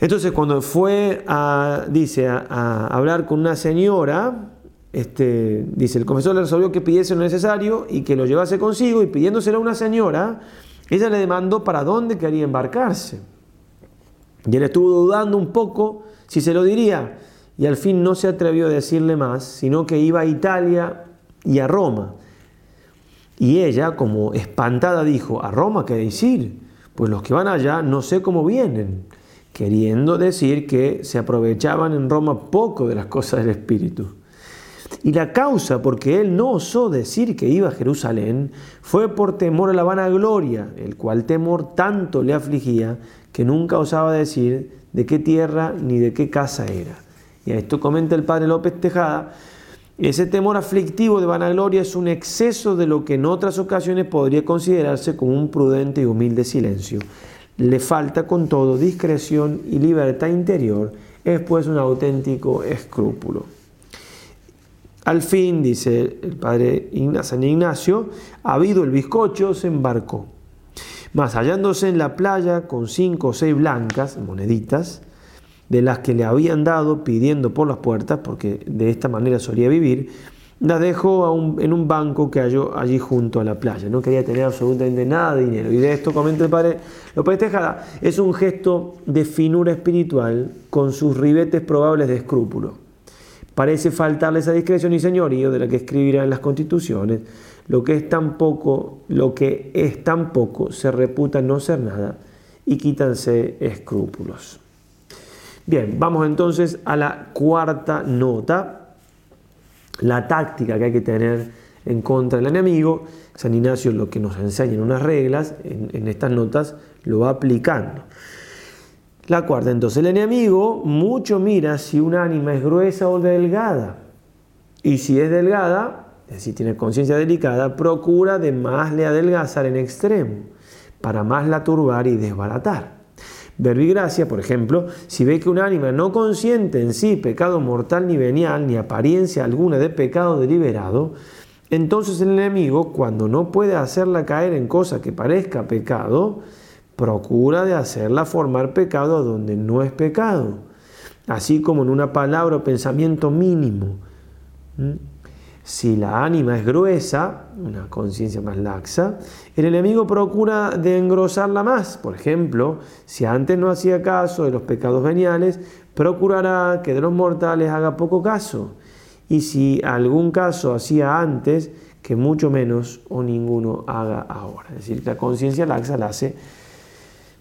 A: Entonces cuando fue a, dice, a, hablar con una señora, este, dice, el confesor le resolvió que pidiese lo necesario y que lo llevase consigo y pidiéndoselo a una señora, ella le demandó para dónde quería embarcarse. Y él estuvo dudando un poco si se lo diría y al fin no se atrevió a decirle más, sino que iba a Italia y a Roma. Y ella, como espantada, dijo, ¿a Roma qué decir? Pues los que van allá no sé cómo vienen, queriendo decir que se aprovechaban en Roma poco de las cosas del Espíritu. Y la causa porque él no osó decir que iba a Jerusalén fue por temor a la vanagloria, el cual temor tanto le afligía que nunca osaba decir de qué tierra ni de qué casa era y a esto comenta el padre López Tejada, ese temor aflictivo de vanagloria es un exceso de lo que en otras ocasiones podría considerarse como un prudente y humilde silencio. Le falta con todo discreción y libertad interior, es pues un auténtico escrúpulo. Al fin, dice el padre San Ignacio, ha habido el bizcocho, se embarcó. Mas hallándose en la playa con cinco o seis blancas moneditas, de las que le habían dado pidiendo por las puertas, porque de esta manera solía vivir, las dejó en un banco que halló allí junto a la playa. No quería tener absolutamente nada de dinero. Y de esto comenta el padre López Tejada, es un gesto de finura espiritual con sus ribetes probables de escrúpulo. Parece faltarle esa discreción y señorío de la que escribirán las constituciones. Lo que es tan poco, lo que es tan poco, se reputa no ser nada y quítanse escrúpulos. Bien, vamos entonces a la cuarta nota, la táctica que hay que tener en contra del enemigo. San Ignacio lo que nos enseña en unas reglas, en, estas notas, lo va aplicando. La cuarta, entonces, el enemigo mucho mira si un ánima es gruesa o delgada. Y si es delgada, es decir, tiene conciencia delicada, procura de más le adelgazar en extremo, para más la turbar y desbaratar verbigracia, por ejemplo, si ve que un ánima no consiente en sí pecado mortal ni venial, ni apariencia alguna de pecado deliberado, entonces el enemigo, cuando no puede hacerla caer en cosa que parezca pecado, procura de hacerla formar pecado donde no es pecado, así como en una palabra o pensamiento mínimo. Si la ánima es gruesa, una conciencia más laxa, el enemigo procura de engrosarla más. Por ejemplo, si antes no hacía caso de los pecados veniales, procurará que de los mortales haga poco caso. Y si algún caso hacía antes, que mucho menos o ninguno haga ahora. Es decir, la conciencia laxa la hace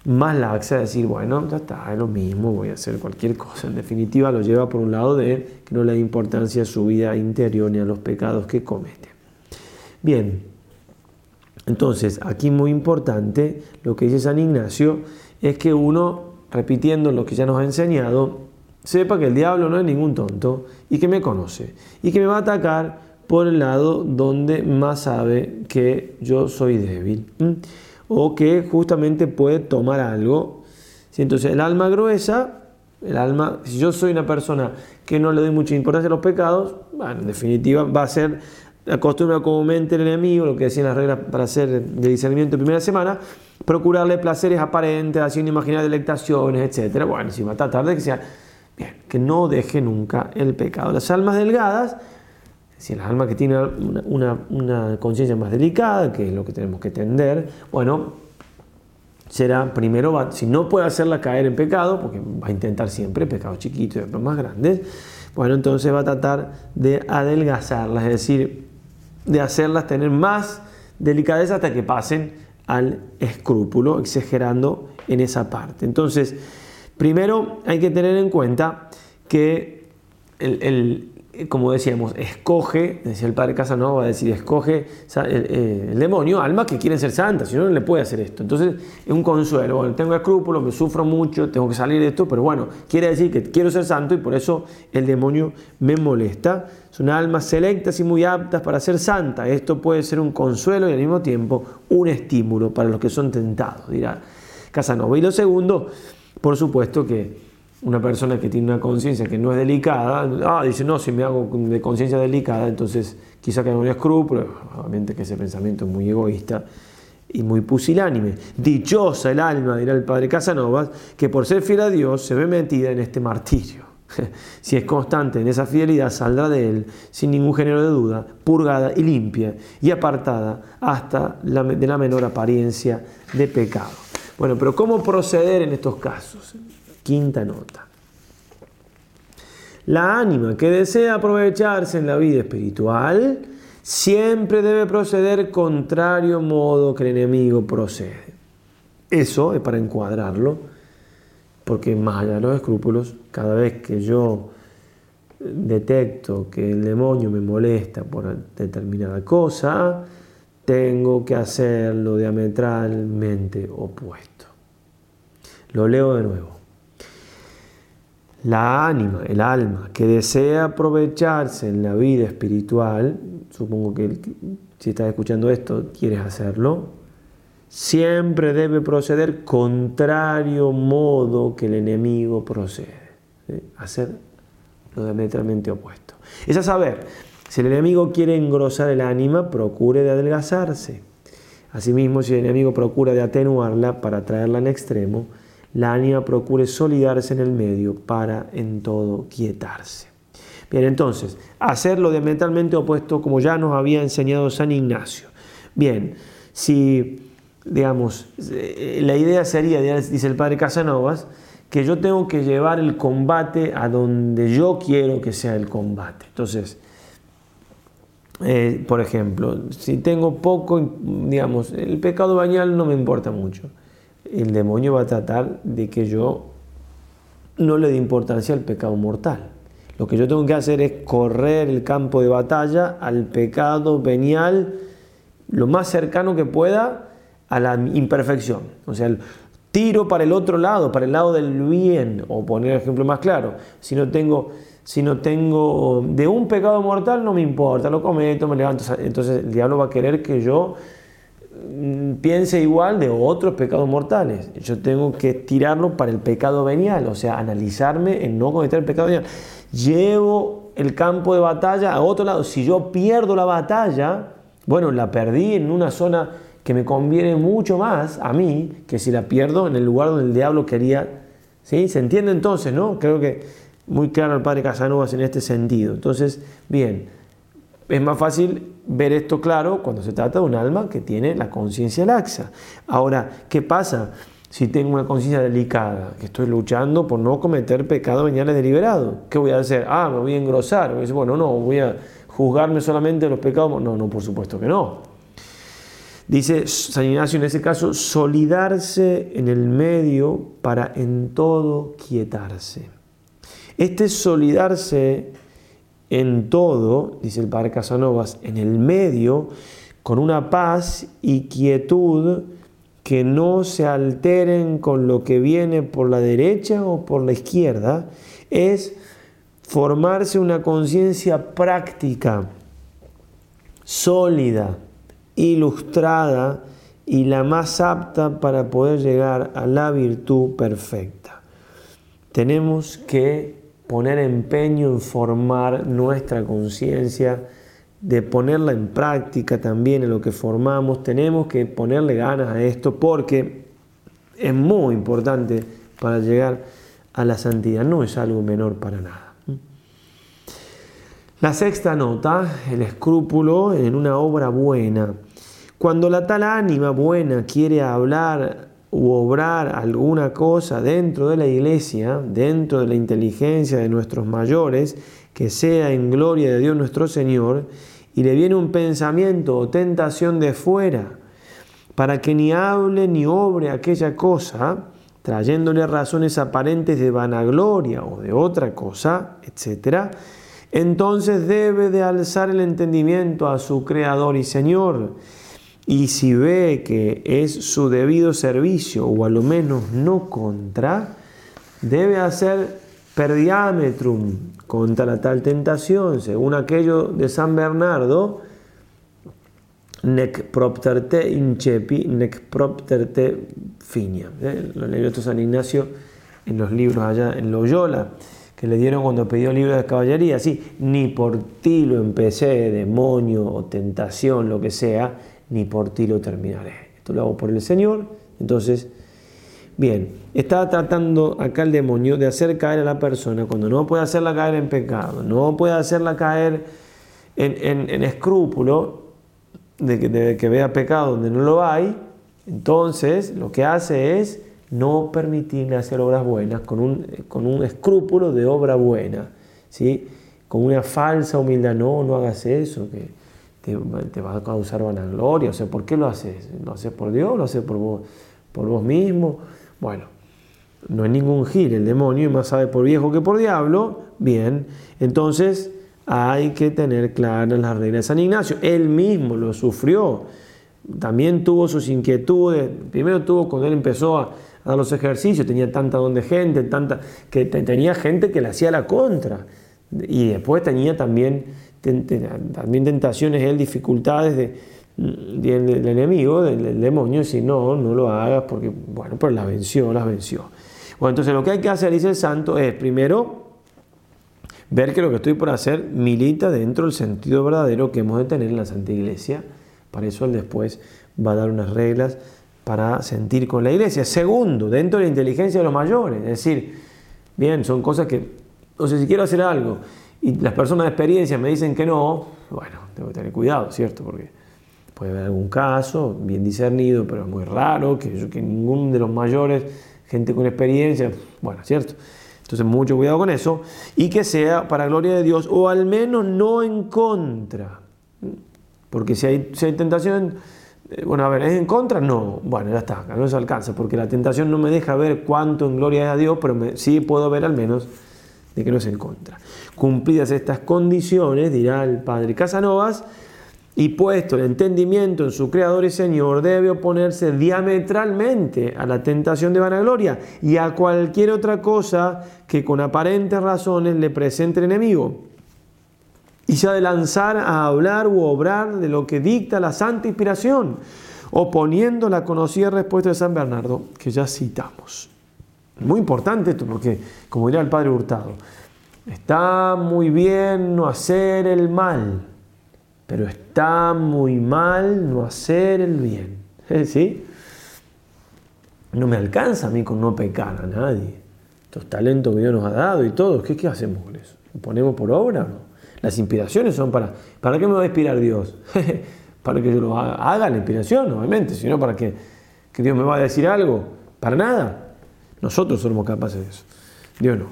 A: más laxa, decir, bueno, ya está, es lo mismo, voy a hacer cualquier cosa. En definitiva, lo lleva por un lado de que no le da importancia a su vida interior ni a los pecados que comete. Bien, entonces, aquí muy importante, lo que dice San Ignacio es que uno, repitiendo lo que ya nos ha enseñado, sepa que el diablo no es ningún tonto y que me conoce y que me va a atacar por el lado donde más sabe que yo soy débil o que justamente puede tomar algo. Entonces el alma gruesa, el alma, si yo soy una persona que no le doy mucha importancia a los pecados, en definitiva va a ser como comúnmente el enemigo, lo que decían las reglas para hacer de discernimiento primera semana, procurarle placeres aparentes, haciendo imaginar delectaciones, etc. Bueno, si mata tarde, que sea. Bien, que no deje nunca el pecado. Las almas delgadas si la las que tiene una, conciencia más delicada, que es lo que tenemos que tender, bueno, será primero, si no puede hacerla caer en pecado, porque va a intentar siempre pecado chiquito y otros más grandes, bueno, entonces va a tratar de adelgazarlas, es decir, de hacerlas tener más delicadeza hasta que pasen al escrúpulo, exagerando en esa parte. Entonces, primero hay que tener en cuenta que el como decíamos, escoge, decía el padre Casanova, a decir, escoge eh, el, demonio, almas que quieren ser santas, si no, no le puede hacer esto. Entonces es un consuelo, bueno, tengo escrúpulos, me sufro mucho, tengo que salir de esto, pero bueno, quiere decir que quiero ser santo y por eso el demonio me molesta. Son almas selectas y muy aptas para ser santa, Esto puede ser un consuelo y al mismo tiempo un estímulo para los que son tentados, dirá Casanova. Y lo segundo, por supuesto que una persona que tiene una conciencia que no es delicada, ah, dice, no, si me hago de conciencia delicada, entonces quizá que no le escrúpulo, obviamente que ese pensamiento es muy egoísta y muy pusilánime. Dichosa el alma, dirá el padre Casanovas, que por ser fiel a Dios se ve metida en este martirio. Si es constante en esa fidelidad, saldrá de él sin ningún género de duda, purgada y limpia y apartada hasta de la menor apariencia de pecado. Bueno, pero ¿cómo proceder en estos casos? Quinta nota. La ánima que desea aprovecharse en la vida espiritual siempre debe proceder contrario modo que el enemigo procede. Eso es para encuadrarlo, porque más allá de los escrúpulos, cada vez que yo eh, detecto que el demonio me molesta por determinada cosa, tengo que hacerlo diametralmente opuesto. Lo leo de nuevo. La ánima, el alma, que desea aprovecharse en la vida espiritual, supongo que si estás escuchando esto quieres hacerlo, siempre debe proceder contrario modo que el enemigo procede. Hacer lo diametralmente opuesto. Es a saber, si el enemigo quiere engrosar el ánima, procure de adelgazarse. Asimismo, si el enemigo procura de atenuarla para traerla en extremo, la ánima procure solidarse en el medio para en todo quietarse. Bien, entonces, hacerlo lo mentalmente opuesto como ya nos había enseñado San Ignacio. Bien, si, digamos, eh, la idea sería, dice el padre Casanovas, que yo tengo que llevar el combate a donde yo quiero que sea el combate. Entonces, eh, por ejemplo, si tengo poco, digamos, el pecado bañal no me importa mucho el demonio va a tratar de que yo no le dé importancia al pecado mortal. Lo que yo tengo que hacer es correr el campo de batalla al pecado venial lo más cercano que pueda a la imperfección. O sea, tiro para el otro lado, para el lado del bien, o poner el ejemplo más claro. Si no tengo, si no tengo de un pecado mortal, no me importa, lo cometo, me levanto. Entonces el diablo va a querer que yo Mm, piense igual de otros pecados mortales. Yo tengo que tirarlo para el pecado venial, o sea, analizarme en no cometer el pecado venial. Llevo el campo de batalla a otro lado. Si yo pierdo la batalla, bueno, la perdí en una zona que me conviene mucho más a mí que si la pierdo en el lugar donde el diablo quería. ¿Sí? ¿Se entiende entonces, no? Creo que muy claro el padre Casanovas en este sentido. Entonces, bien es más fácil ver esto claro cuando se trata de un alma que tiene la conciencia laxa. Ahora, ¿qué pasa si tengo una conciencia delicada, que estoy luchando por no cometer pecado venial deliberado? ¿Qué voy a hacer? Ah, me voy a engrosar. Voy bueno, no, voy a juzgarme solamente los pecados. No, no, por supuesto que no. Dice San Ignacio en ese caso, solidarse en el medio para en todo quietarse. Este solidarse en todo, dice el padre Casanovas, en el medio, con una paz y quietud que no se alteren con lo que viene por la derecha o por la izquierda, es formarse una conciencia práctica, sólida, ilustrada y la más apta para poder llegar a la virtud perfecta. Tenemos que poner empeño en formar nuestra conciencia, de ponerla en práctica también en lo que formamos. Tenemos que ponerle ganas a esto porque es muy importante para llegar a la santidad. No es algo menor para nada. La sexta nota, el escrúpulo en una obra buena. Cuando la tal ánima buena quiere hablar u obrar alguna cosa dentro de la iglesia, dentro de la inteligencia de nuestros mayores, que sea en gloria de Dios nuestro Señor, y le viene un pensamiento o tentación de fuera, para que ni hable ni obre aquella cosa, trayéndole razones aparentes de vanagloria o de otra cosa, etc., entonces debe de alzar el entendimiento a su Creador y Señor, y si ve que es su debido servicio, o al menos no contra, debe hacer per diametrum contra la tal tentación, según aquello de San Bernardo, nec propter te incepi, nec propter finia. ¿Eh? Lo leyó esto San Ignacio en los libros allá en Loyola, que le dieron cuando pidió libros de caballería, así, ni por ti lo empecé, demonio o tentación, lo que sea, ni por ti lo terminaré. Esto lo hago por el Señor. Entonces, bien, está tratando acá el demonio de hacer caer a la persona cuando no puede hacerla caer en pecado, no puede hacerla caer en, escrúpulo de que, vea pecado donde no lo hay. Entonces, lo que hace es no permitirle hacer obras buenas con un, con un escrúpulo de obra buena, ¿sí? con una falsa humildad. No, no hagas eso te, va a causar vanagloria, o sea, ¿por qué lo haces? ¿Lo haces por Dios? ¿Lo haces por vos, por vos mismo? Bueno, no es ningún gil el demonio y más sabe por viejo que por diablo. Bien, entonces hay que tener claras las reglas de San Ignacio. Él mismo lo sufrió. También tuvo sus inquietudes. Primero tuvo cuando él empezó a, dar los ejercicios, tenía tanta don gente, tanta, que tenía gente que le hacía la contra. Y después tenía también también tentaciones él, dificultades del, enemigo, del, demonio, si no, no lo hagas porque, bueno, pues las venció, las venció. Bueno, entonces lo que hay que hacer, dice el santo, es primero ver que lo que estoy por hacer milita dentro del sentido verdadero que hemos de tener en la Santa Iglesia. Para eso él después va a dar unas reglas para sentir con la iglesia. Segundo, dentro de la inteligencia de los mayores. Es decir, bien, son cosas que, no sé si quiero hacer algo, y las personas de experiencia me dicen que no, bueno, tengo que tener cuidado, ¿cierto? Porque puede haber algún caso bien discernido, pero es muy raro, que, yo, que ningún de los mayores, gente con experiencia, bueno, ¿cierto? Entonces mucho cuidado con eso y que sea para gloria de Dios o al menos no en contra. Porque si hay, hay tentación, eh, bueno, a ver, ¿es en contra? No, bueno, ya está, no se alcanza, porque la tentación no me deja ver cuánto en gloria es a Dios, pero sí puedo ver al menos de que no en contra. Cumplidas estas condiciones, dirá el padre Casanovas, y puesto el entendimiento en su Creador y Señor, debe oponerse diametralmente a la tentación de vanagloria y a cualquier otra cosa que con aparentes razones le presente el enemigo. Y se ha de lanzar a hablar u obrar de lo que dicta la santa inspiración, oponiendo la conocida respuesta de San Bernardo, que ya citamos. Muy importante esto porque, como dirá el padre Hurtado, está muy bien no hacer el mal, pero está muy mal no hacer el bien. ¿Sí? No me alcanza a mí con no pecar a nadie. Estos talentos que Dios nos ha dado y todo, ¿qué, hacemos con eso? ¿Lo ponemos por obra Las inspiraciones son para... ¿Para qué me va a inspirar Dios? para que yo lo haga, la inspiración, obviamente, sino para que, que Dios me va a decir algo. Para nada. Nosotros somos capaces de eso. Dios no.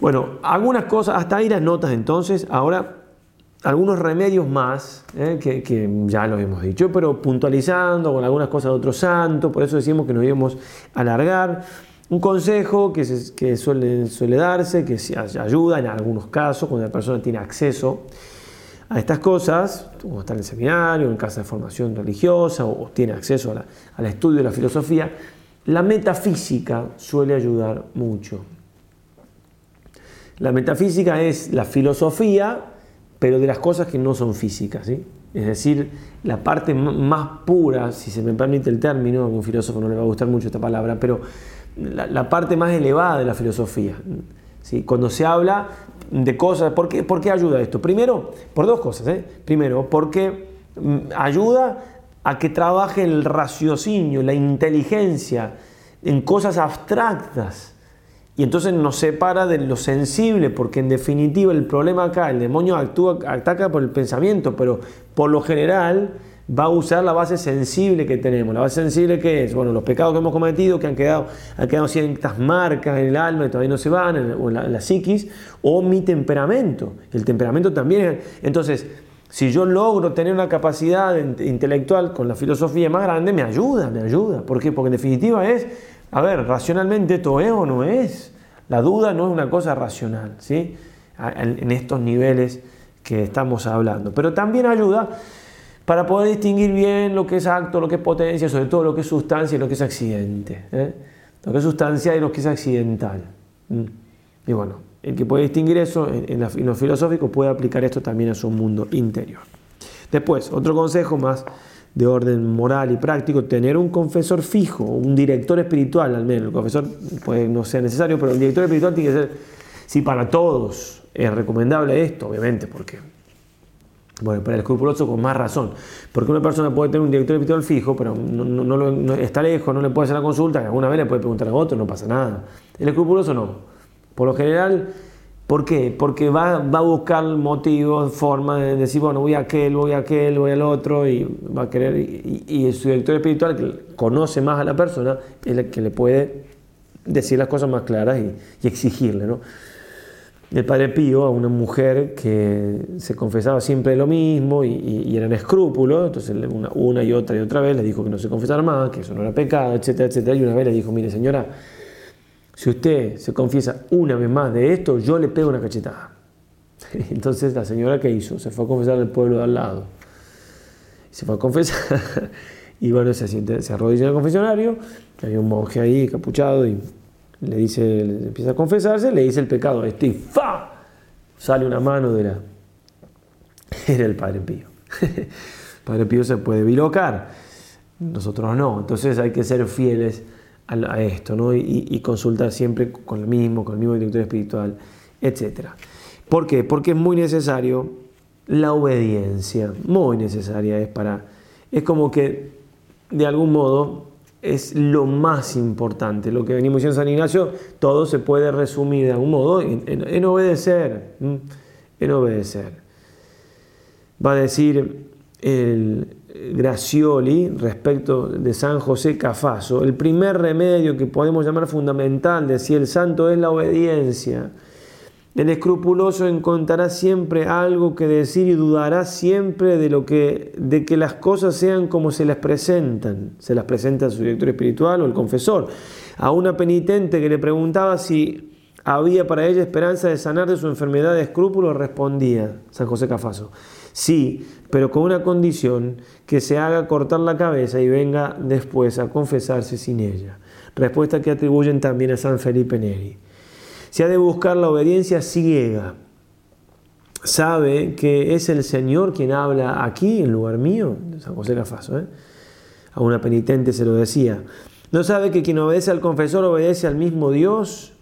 A: Bueno, algunas cosas, hasta ahí las notas entonces. Ahora, algunos remedios más, ¿eh? que, ya lo hemos dicho, pero puntualizando con algunas cosas de otro santo, por eso decimos que nos íbamos a alargar. Un consejo que, que suele, suele darse, que se ayuda en algunos casos, cuando la persona tiene acceso a estas cosas, como está en el seminario, en casa de formación religiosa, o, tiene acceso al estudio de la filosofía, la metafísica suele ayudar mucho. La metafísica es la filosofía, pero de las cosas que no son físicas. ¿sí? Es decir, la parte más pura, si se me permite el término, a un filósofo no le va a gustar mucho esta palabra, pero la, parte más elevada de la filosofía. ¿sí? Cuando se habla de cosas, ¿por qué, ayuda esto? Primero, por dos cosas. ¿eh? Primero, porque mm, ayuda a que trabaje el raciocinio, la inteligencia en cosas abstractas. Y entonces nos separa de lo sensible, porque en definitiva el problema acá, el demonio actúa, ataca por el pensamiento, pero por lo general va a usar la base sensible que tenemos. La base sensible que es, bueno, los pecados que hemos cometido, que han quedado, han quedado ciertas marcas en el alma y todavía no se van, o en la, psiquis, o mi temperamento. El temperamento también es... Entonces, si yo logro tener una capacidad intelectual con la filosofía más grande, me ayuda, me ayuda. ¿Por qué? Porque en definitiva es, a ver, racionalmente esto es o no es. La duda no es una cosa racional, ¿sí? En estos niveles que estamos hablando. Pero también ayuda para poder distinguir bien lo que es acto, lo que es potencia, sobre todo lo que es sustancia y lo que es accidente. ¿eh? Lo que es sustancia y lo que es accidental. Mm. Y bueno, el que puede distinguir eso en, los filosóficos filosófico puede aplicar esto también a su mundo interior. Después, otro consejo más de orden moral y práctico, tener un confesor fijo, un director espiritual al menos. El confesor puede no sea necesario, pero el director espiritual tiene que ser, si para todos es recomendable esto, obviamente, porque bueno, para el escrupuloso con más razón, porque una persona puede tener un director espiritual fijo, pero no, está lejos, no le puede hacer la consulta, alguna vez le puede preguntar a otro, no pasa nada. El escrupuloso no. Por lo general, ¿por qué? Porque va, a buscar motivos, formas de decir, bueno, voy a aquel, voy a aquel, voy al otro, y va a querer. Y, su director espiritual, que conoce más a la persona, es el que le puede decir las cosas más claras y, exigirle, ¿no? el padre Pío a una mujer que se confesaba siempre lo mismo y, y, eran escrúpulos, entonces una, una, y otra y otra vez le dijo que no se confesara más, que eso no era pecado, etcétera, etcétera, y una vez le dijo, mire señora, si usted se confiesa una vez más de esto, yo le pego una cachetada. Entonces la señora que hizo, se fue a confesar al pueblo de al lado. Se fue a confesar y bueno, se, siente, arrodilla en el confesionario, hay un monje ahí capuchado y le dice, empieza a confesarse, le dice el pecado a este ¡fa! Sale una mano de la... Era el Padre Pío. el Padre Pío se puede bilocar, nosotros no, entonces hay que ser fieles a, esto, ¿no? Y, consultar siempre con el mismo, con el mismo director espiritual, etc. ¿Por qué? Porque es muy necesario la obediencia, muy necesaria es para... Es como que, de algún modo, es lo más importante. Lo que venimos diciendo San Ignacio, todo se puede resumir de algún modo en obedecer, en obedecer. Va a decir el, Gracioli respecto de San José Cafaso, el primer remedio que podemos llamar fundamental, de si el santo, es la obediencia. El escrupuloso encontrará siempre algo que decir y dudará siempre de, lo que, de que las cosas sean como se las presentan. Se las presenta su director espiritual o el confesor. A una penitente que le preguntaba si había para ella esperanza de sanar de su enfermedad de escrúpulos, respondía San José Cafaso. Sí, pero con una condición que se haga cortar la cabeza y venga después a confesarse sin ella. Respuesta que atribuyen también a San Felipe Neri. Se ha de buscar la obediencia ciega. Sabe que es el Señor quien habla aquí, en lugar mío, San José Cafaso, ¿eh? a una penitente se lo decía. No sabe que quien obedece al confesor obedece al mismo Dios.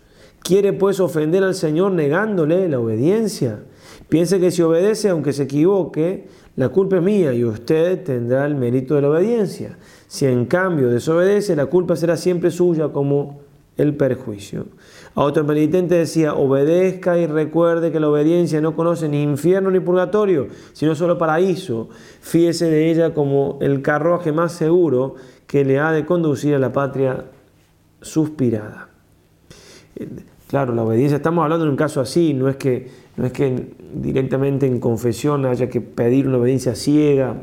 A: Quiere pues ofender al Señor negándole la obediencia. Piense que si obedece, aunque se equivoque, la culpa es mía y usted tendrá el mérito de la obediencia. Si en cambio desobedece, la culpa será siempre suya como el perjuicio. A otro penitente decía, obedezca y recuerde que la obediencia no conoce ni infierno ni purgatorio, sino solo paraíso. Fíese de ella como el carruaje más seguro que le ha de conducir a la patria suspirada. Eh, claro, la obediencia, estamos hablando de un caso así, no es que, no es que directamente en confesión haya que pedir una obediencia ciega,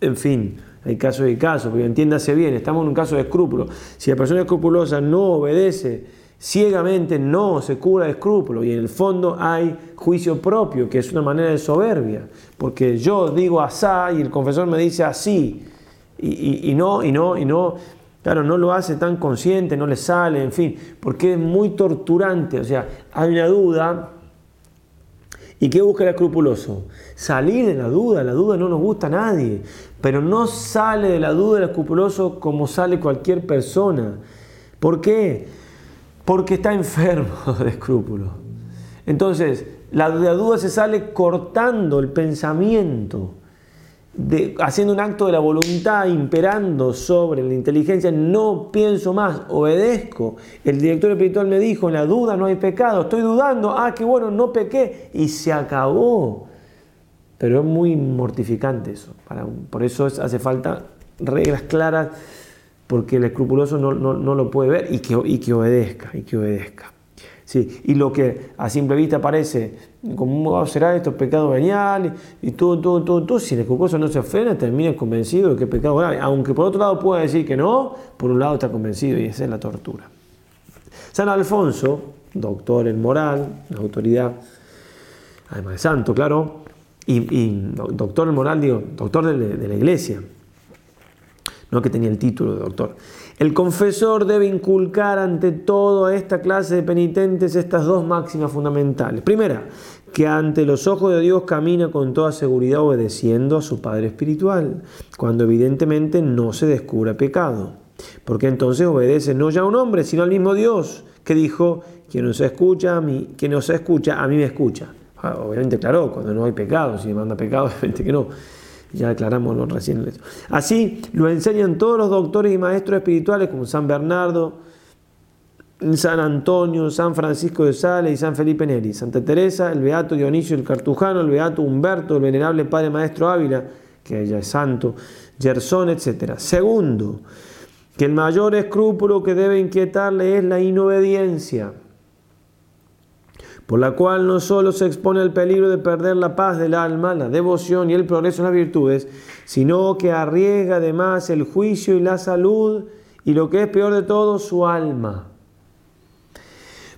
A: en fin, hay caso y caso, pero entiéndase bien, estamos en un caso de escrúpulo. Si la persona escrupulosa no obedece ciegamente, no se cura de escrúpulo y en el fondo hay juicio propio, que es una manera de soberbia, porque yo digo asá y el confesor me dice así, y, y no, y no, y no, Claro, no lo hace tan consciente, no le sale, en fin, porque es muy torturante. O sea, hay una duda ¿Y qué busca el escrupuloso? Salir de la duda. La duda no nos gusta a nadie. Pero no sale de la duda el escrupuloso como sale cualquier persona. ¿Por qué? Porque está enfermo de escrúpulo. Entonces, la duda se sale cortando el pensamiento haciendo un acto de la voluntad, imperando sobre la inteligencia, no pienso más, obedezco. El director espiritual me dijo, en la duda no hay pecado, estoy dudando, ah, qué bueno, no pequé, y se acabó. Pero es muy mortificante eso, para por eso hace falta reglas claras, porque el escrupuloso no, no, lo puede ver y que, obedezca, y que obedezca. Sí, y lo que a simple vista parece ¿Cómo oh, será esto? ¿Pecado venial Y todo, todo, todo, todo. Si el escocoso no se frena, termina convencido de que es pecado grave. Aunque por otro lado pueda decir que no, por un lado está convencido y esa es la tortura. San Alfonso, doctor en moral, autoridad, además de santo, claro, y, doctor en moral, digo, doctor de la iglesia, no que tenía el título de doctor. El confesor debe inculcar ante toda esta clase de penitentes estas dos máximas fundamentales. Primera, que ante los ojos de Dios camina con toda seguridad obedeciendo a su Padre Espiritual, cuando evidentemente no se descubra pecado. Porque entonces obedece no ya a un hombre, sino al mismo Dios, que dijo, quien nos escucha a mí, quien nos escucha, a mí me escucha. Ah, obviamente, claro, cuando no hay pecado, si me manda pecado, obviamente que no ya aclaramos lo recién. Así lo enseñan todos los doctores y maestros espirituales como San Bernardo, San Antonio, San Francisco de Sales y San Felipe Neri, Santa Teresa, el Beato Dionisio el Cartujano, el Beato Humberto, el Venerable Padre Maestro Ávila, que ella es santo, Gerson, etc. Segundo, que el mayor escrúpulo que debe inquietarle es la inobediencia por la cual no solo se expone al peligro de perder la paz del alma, la devoción y el progreso en las virtudes, sino que arriesga además el juicio y la salud y lo que es peor de todo, su alma.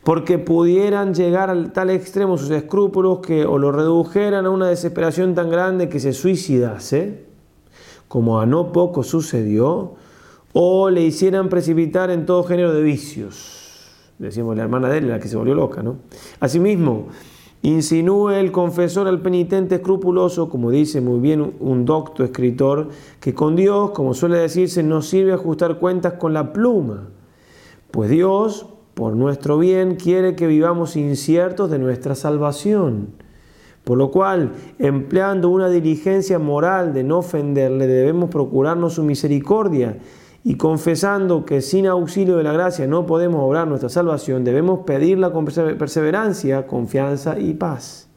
A: Porque pudieran llegar al tal extremo sus escrúpulos que o lo redujeran a una desesperación tan grande que se suicidase, como a no poco sucedió, o le hicieran precipitar en todo género de vicios. Decimos, la hermana de él, la que se volvió loca, ¿no? Asimismo, insinúe el confesor al penitente escrupuloso, como dice muy bien un docto escritor, que con Dios, como suele decirse, no sirve ajustar cuentas con la pluma, pues Dios, por nuestro bien, quiere que vivamos inciertos de nuestra salvación. Por lo cual, empleando una diligencia moral de no ofenderle, debemos procurarnos su misericordia y confesando que sin auxilio de la gracia no podemos obrar nuestra salvación, debemos pedirla con perseverancia, confianza y paz.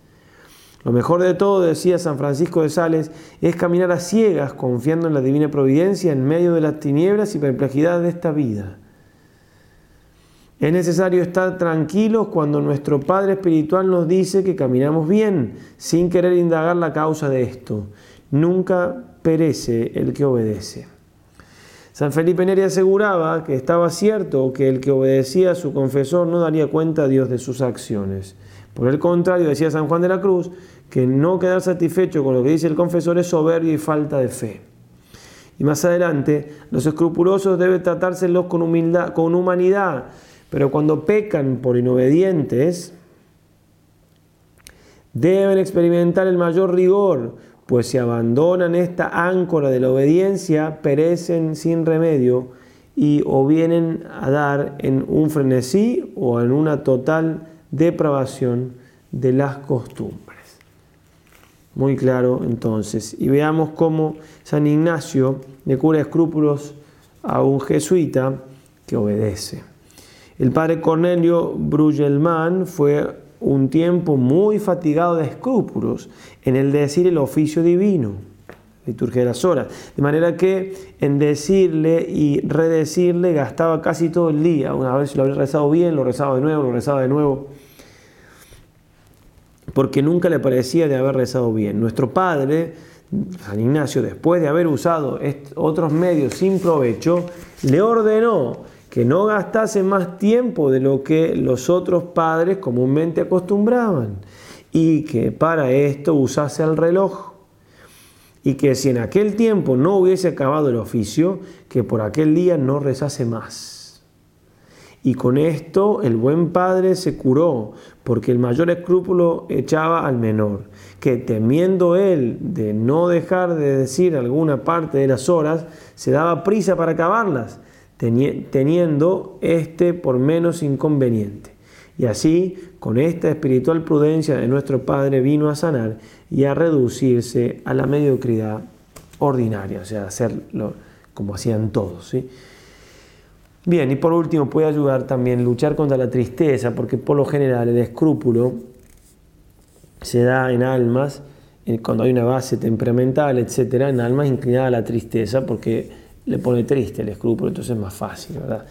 A: Lo mejor de todo, decía San Francisco de Sales, es caminar a ciegas confiando en la divina providencia en medio de las tinieblas y perplejidad de esta vida. Es necesario estar tranquilos cuando nuestro Padre Espiritual nos dice que caminamos bien, sin querer indagar la causa de esto. Nunca perece el que obedece. San Felipe Neri aseguraba que estaba cierto que el que obedecía a su confesor no daría cuenta a Dios de sus acciones. Por el contrario, decía San Juan de la Cruz, que no quedar satisfecho con lo que dice el confesor es soberbio y falta de fe. Y más adelante, los escrupulosos deben tratárselos con, humildad, con humanidad, pero cuando pecan por inobedientes, deben experimentar el mayor rigor pues si abandonan esta áncora de la obediencia, perecen sin remedio y o vienen a dar en un frenesí o en una total depravación de las costumbres. Muy claro entonces. Y veamos cómo San Ignacio le cura escrúpulos a un jesuita que obedece. El padre Cornelio Brugelmann fue un tiempo muy fatigado de escrúpulos en el decir el oficio divino, liturgia de las horas. De manera que en decirle y redecirle gastaba casi todo el día. Una vez lo había rezado bien, lo rezaba de nuevo, lo rezaba de nuevo. Porque nunca le parecía de haber rezado bien. Nuestro padre, San Ignacio, después de haber usado otros medios sin provecho, le ordenó que no gastase más tiempo de lo que los otros padres comúnmente acostumbraban y que para esto usase el reloj y que si en aquel tiempo no hubiese acabado el oficio, que por aquel día no rezase más. Y con esto el buen padre se curó, porque el mayor escrúpulo echaba al menor, que temiendo él de no dejar de decir alguna parte de las horas, se daba prisa para acabarlas, teniendo este por menos inconveniente. Y así, con esta espiritual prudencia de nuestro Padre, vino a sanar y a reducirse a la mediocridad ordinaria, o sea, hacerlo como hacían todos. Bien, y por último, puede ayudar también luchar contra la tristeza, porque por lo general el escrúpulo se da en almas, eh, cuando hay una base temperamental, etcétera, en almas inclinadas a la tristeza, porque le pone triste el escrúpulo, entonces es más fácil, ¿verdad?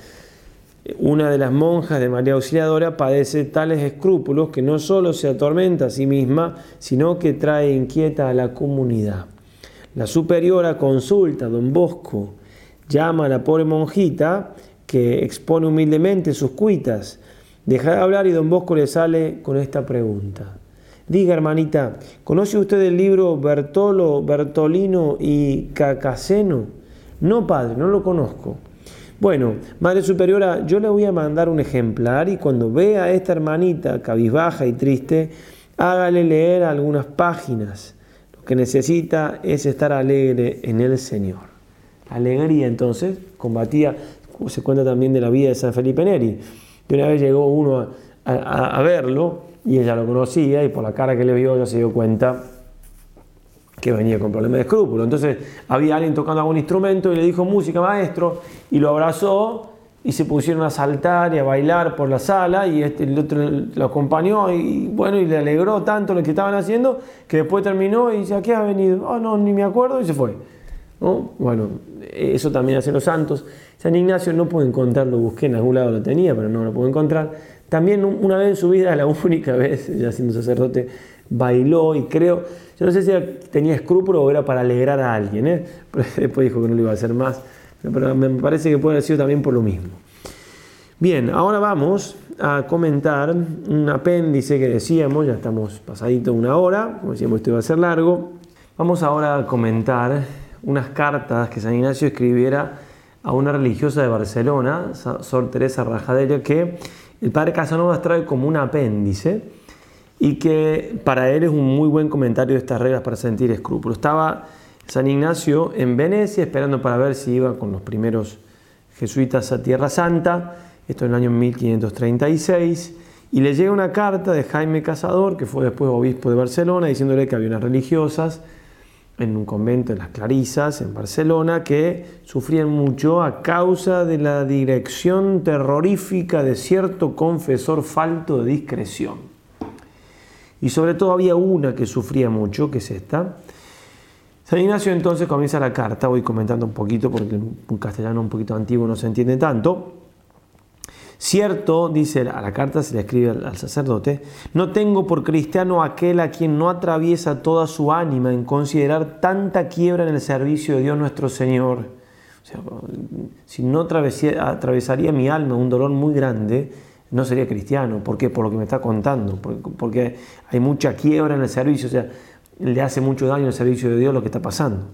A: Una de las monjas de María Auxiliadora padece tales escrúpulos que no solo se atormenta a sí misma, sino que trae inquieta a la comunidad. La superiora consulta a don Bosco, llama a la pobre monjita que expone humildemente sus cuitas, deja de hablar y don Bosco le sale con esta pregunta. Diga, hermanita, ¿conoce usted el libro Bertolo, Bertolino y Cacaseno? No, padre, no lo conozco. Bueno, Madre Superiora, yo le voy a mandar un ejemplar y cuando vea a esta hermanita cabizbaja y triste, hágale leer algunas páginas. Lo que necesita es estar alegre en el Señor. Alegría entonces combatía, se cuenta también de la vida de San Felipe Neri, De una vez llegó uno a, a verlo y ella lo conocía y por la cara que le vio ya se dio cuenta que venía con problemas de escrúpulo. Entonces había alguien tocando algún instrumento y le dijo música maestro y lo abrazó y se pusieron a saltar y a bailar por la sala y este, el otro lo acompañó y bueno y le alegró tanto lo que estaban haciendo que después terminó y dice, ¿a qué ha venido? oh, no, ni me acuerdo y se fue. Bueno, eso también hace los santos. San Ignacio no pude encontrarlo, busqué en algún lado lo tenía, pero no lo puedo encontrar. También una vez en su vida, la única vez, ya siendo sacerdote, bailó y creo yo no sé si tenía escrúpulo o era para alegrar a alguien, ¿eh? después dijo que no lo iba a hacer más, pero me parece que puede haber sido también por lo mismo. Bien, ahora vamos a comentar un apéndice que decíamos, ya estamos pasadito una hora, como decíamos esto iba a ser largo. Vamos ahora a comentar unas cartas que San Ignacio escribiera a una religiosa de Barcelona, Sor Teresa Rajadella, que el padre Casanova trae como un apéndice y que para él es un muy buen comentario de estas reglas para sentir escrúpulos Estaba San Ignacio en Venecia esperando para ver si iba con los primeros jesuitas a Tierra Santa, esto en el año 1536, y le llega una carta de Jaime Cazador, que fue después obispo de Barcelona, diciéndole que había unas religiosas en un convento de las Clarisas, en Barcelona, que sufrían mucho a causa de la dirección terrorífica de cierto confesor falto de discreción y sobre todo había una que sufría mucho, que es esta. San Ignacio entonces comienza la carta, voy comentando un poquito porque un castellano un poquito antiguo no se entiende tanto. Cierto, dice, a la carta se le escribe al, sacerdote, no tengo por cristiano aquel a quien no atraviesa toda su ánima en considerar tanta quiebra en el servicio de Dios nuestro Señor. O sea, si no atravesaría mi alma un dolor muy grande, no sería cristiano. ¿Por qué? Por lo que me está contando. Porque, hay mucha quiebra en el servicio. O sea, le hace mucho daño al servicio de Dios lo que está pasando.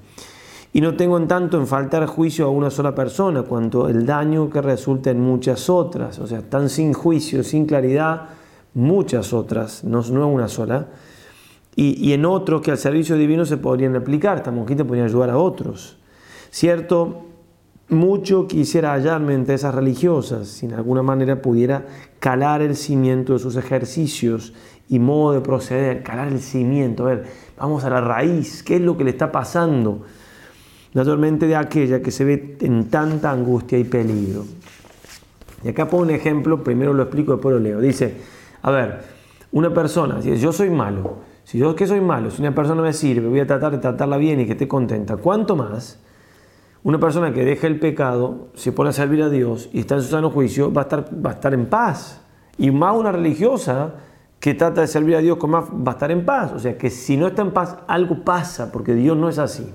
A: Y no tengo en tanto en faltar juicio a una sola persona, cuanto el daño que resulta en muchas otras. O sea, están sin juicio, sin claridad, muchas otras, no, no una sola. Y, en otros que al servicio divino se podrían aplicar. Esta monjita podría ayudar a otros. Cierto mucho quisiera hallarme entre esas religiosas, si en alguna manera pudiera calar el cimiento de sus ejercicios y modo de proceder, calar el cimiento, a ver, vamos a la raíz, ¿qué es lo que le está pasando? Naturalmente de aquella que se ve en tanta angustia y peligro. Y acá pongo un ejemplo, primero lo explico, después lo leo. Dice, a ver, una persona, si yo soy malo, si yo que soy malo, si una persona me sirve, voy a tratar de tratarla bien y que esté contenta, ¿cuánto más? Una persona que deja el pecado, se pone a servir a Dios y está en su sano juicio, va a estar, va a estar en paz. Y más una religiosa que trata de servir a Dios con más, va a estar en paz. O sea que si no está en paz, algo pasa, porque Dios no es así.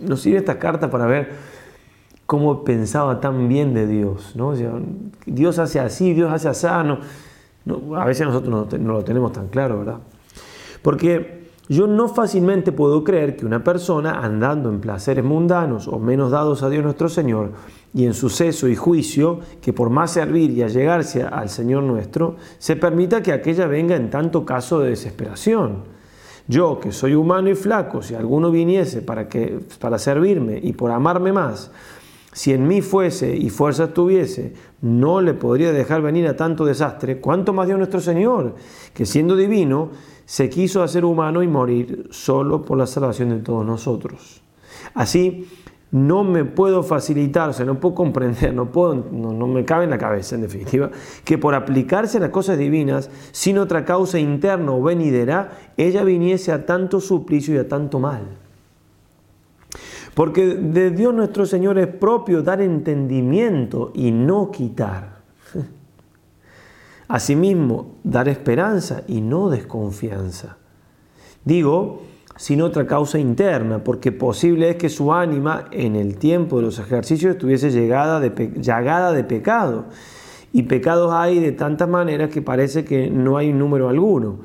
A: Nos sirve esta carta para ver cómo pensaba tan bien de Dios. ¿no? Dios hace así, Dios hace sano. a veces nosotros no, no lo tenemos tan claro, ¿verdad? Porque yo no fácilmente puedo creer que una persona andando en placeres mundanos o menos dados a Dios nuestro Señor y en suceso y juicio, que por más servir y allegarse al Señor nuestro, se permita que aquella venga en tanto caso de desesperación. Yo, que soy humano y flaco, si alguno viniese para, que, para servirme y por amarme más, si en mí fuese y fuerza tuviese, no le podría dejar venir a tanto desastre, ¿cuánto más Dios nuestro Señor, que siendo divino, se quiso hacer humano y morir solo por la salvación de todos nosotros. Así, no me puedo facilitar, o sea, no puedo comprender, no, puedo, no, me cabe en la cabeza, en definitiva, que por aplicarse a las cosas divinas, sin otra causa interna o venidera, ella viniese a tanto suplicio y a tanto mal. Porque de Dios nuestro Señor es propio dar entendimiento y no quitar. Asimismo, dar esperanza y no desconfianza. Digo, sin otra causa interna, porque posible es que su ánima en el tiempo de los ejercicios estuviese llegada de, llagada de pecado. Y pecados hay de tantas maneras que parece que no hay un número alguno.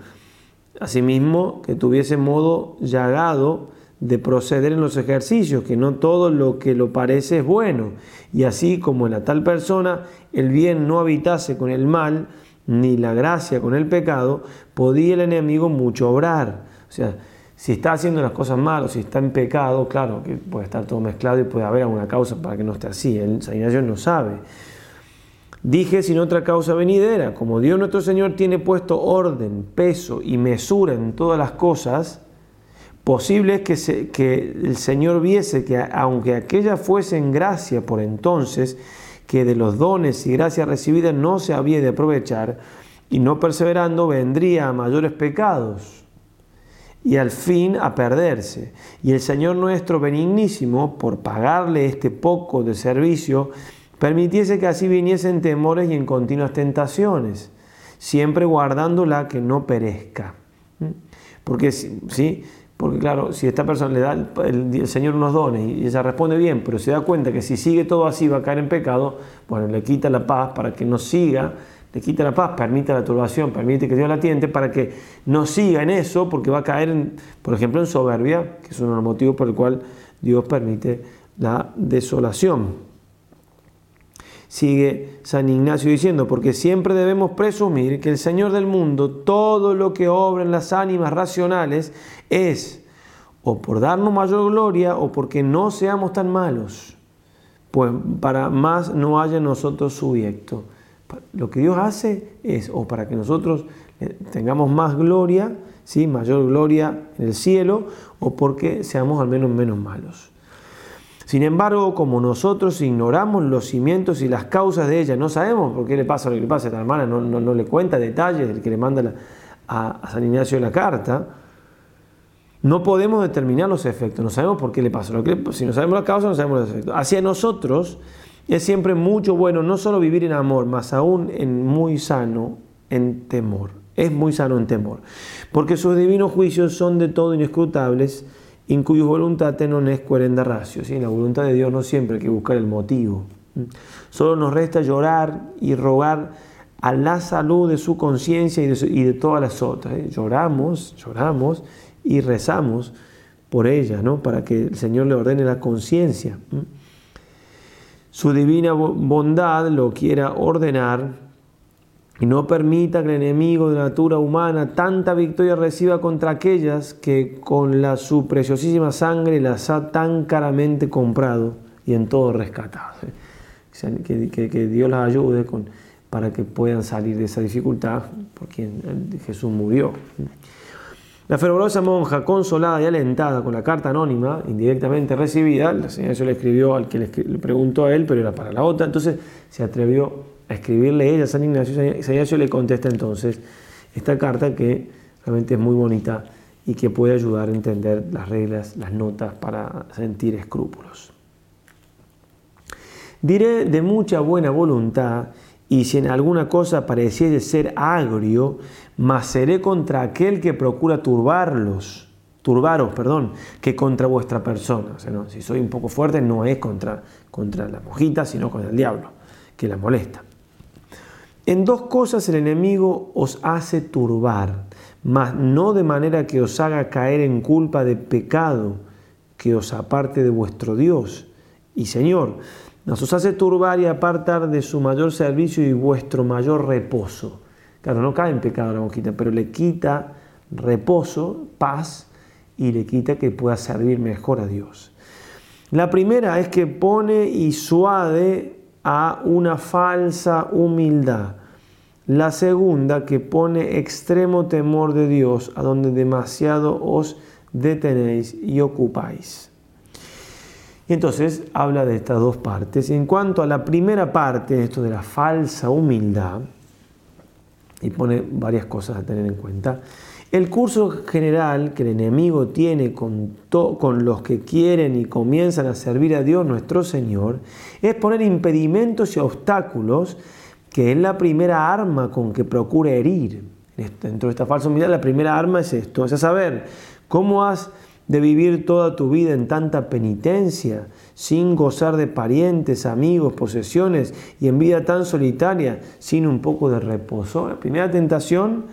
A: Asimismo, que tuviese modo llagado de proceder en los ejercicios, que no todo lo que lo parece es bueno. Y así como en la tal persona el bien no habitase con el mal, ni la gracia con el pecado, podía el enemigo mucho obrar. O sea, si está haciendo las cosas mal o si está en pecado, claro que puede estar todo mezclado y puede haber alguna causa para que no esté así. El San no sabe. Dije sin otra causa venidera, como Dios nuestro Señor tiene puesto orden, peso y mesura en todas las cosas, posible es que, que el Señor viese que aunque aquella fuese en gracia por entonces, que de los dones y gracias recibidas no se había de aprovechar, y no perseverando vendría a mayores pecados y al fin a perderse. Y el Señor nuestro benignísimo, por pagarle este poco de servicio, permitiese que así viniesen temores y en continuas tentaciones, siempre guardándola que no perezca. ¿Mm? Porque ¿sí? Porque claro, si esta persona le da el, Señor unos dones y ella responde bien, pero se da cuenta que si sigue todo así va a caer en pecado, bueno, le quita la paz para que no siga, le quita la paz, permite la turbación, permite que Dios la tiente para que no siga en eso, porque va a caer, por ejemplo, en soberbia, que es uno de los motivos por el cual Dios permite la desolación. Sigue San Ignacio diciendo, porque siempre debemos presumir que el Señor del mundo, todo lo que obra en las ánimas racionales, es o por darnos mayor gloria o porque no seamos tan malos, pues para más no haya nosotros sujeto Lo que Dios hace es o para que nosotros tengamos más gloria, ¿sí? mayor gloria en el cielo, o porque seamos al menos menos malos. Sin embargo, como nosotros ignoramos los cimientos y las causas de ella, no sabemos por qué le pasa lo que le pasa a esta hermana, no, le cuenta detalles del que le manda a, San Ignacio la carta, no podemos determinar los efectos, no sabemos por qué le pasa. Lo que si no sabemos la causa, no sabemos los efectos. Hacia nosotros es siempre mucho bueno no solo vivir en amor, más aún en muy sano, en temor. Es muy sano en temor, porque sus divinos juicios son de todo inescrutables en cuyo voluntad non es querenda ratio. la voluntad de Dios no siempre hay que buscar el motivo. Solo nos resta llorar y rogar a la salud de su conciencia y, de todas las otras. ¿eh? Lloramos, lloramos y rezamos por ella, ¿no? para que el Señor le ordene la conciencia. Su divina bondad lo quiera ordenar y no permita que el enemigo de natura humana tanta victoria reciba contra aquellas que con la su preciosísima sangre las ha tan caramente comprado y en todo rescatado. Que, Dios las ayude para que puedan salir de esa dificultad por quien Jesús murió. La fervorosa monja, consolada y alentada con la carta anónima, indirectamente recibida, la señora se le escribió al que le preguntó a él, pero era para la otra, entonces se atrevió a escribirle ella a San Ignacio. San Ignacio le contesta entonces esta carta que realmente es muy bonita y que puede ayudar a entender las reglas, las notas para sentir escrúpulos. Diré de mucha buena voluntad y si en alguna cosa pareciese ser agrio, mas seré contra aquel que procura turbarlos, turbaros, perdón, que contra vuestra persona. si soy un poco fuerte, no es contra, contra la mojita, sino contra el diablo, que la molesta. En dos cosas el enemigo os hace turbar, mas no de manera que os haga caer en culpa de pecado que os aparte de vuestro Dios y Señor, nos os hace turbar y apartar de su mayor servicio y vuestro mayor reposo. Claro, no cae en pecado la mosquita, pero le quita reposo, paz, y le quita que pueda servir mejor a Dios. La primera es que pone y suade a una falsa humildad. La segunda que pone extremo temor de Dios, a donde demasiado os detenéis y ocupáis. Y entonces habla de estas dos partes. En cuanto a la primera parte, esto de la falsa humildad, y pone varias cosas a tener en cuenta, el curso general que el enemigo tiene con, los que quieren y comienzan a servir a Dios nuestro Señor es poner impedimentos y obstáculos que es la primera arma con que procura herir. Dentro de esta falsa humildad la primera arma es esto, es saber cómo has de vivir toda tu vida en tanta penitencia, sin gozar de parientes, amigos, posesiones y en vida tan solitaria, sin un poco de reposo. La primera tentación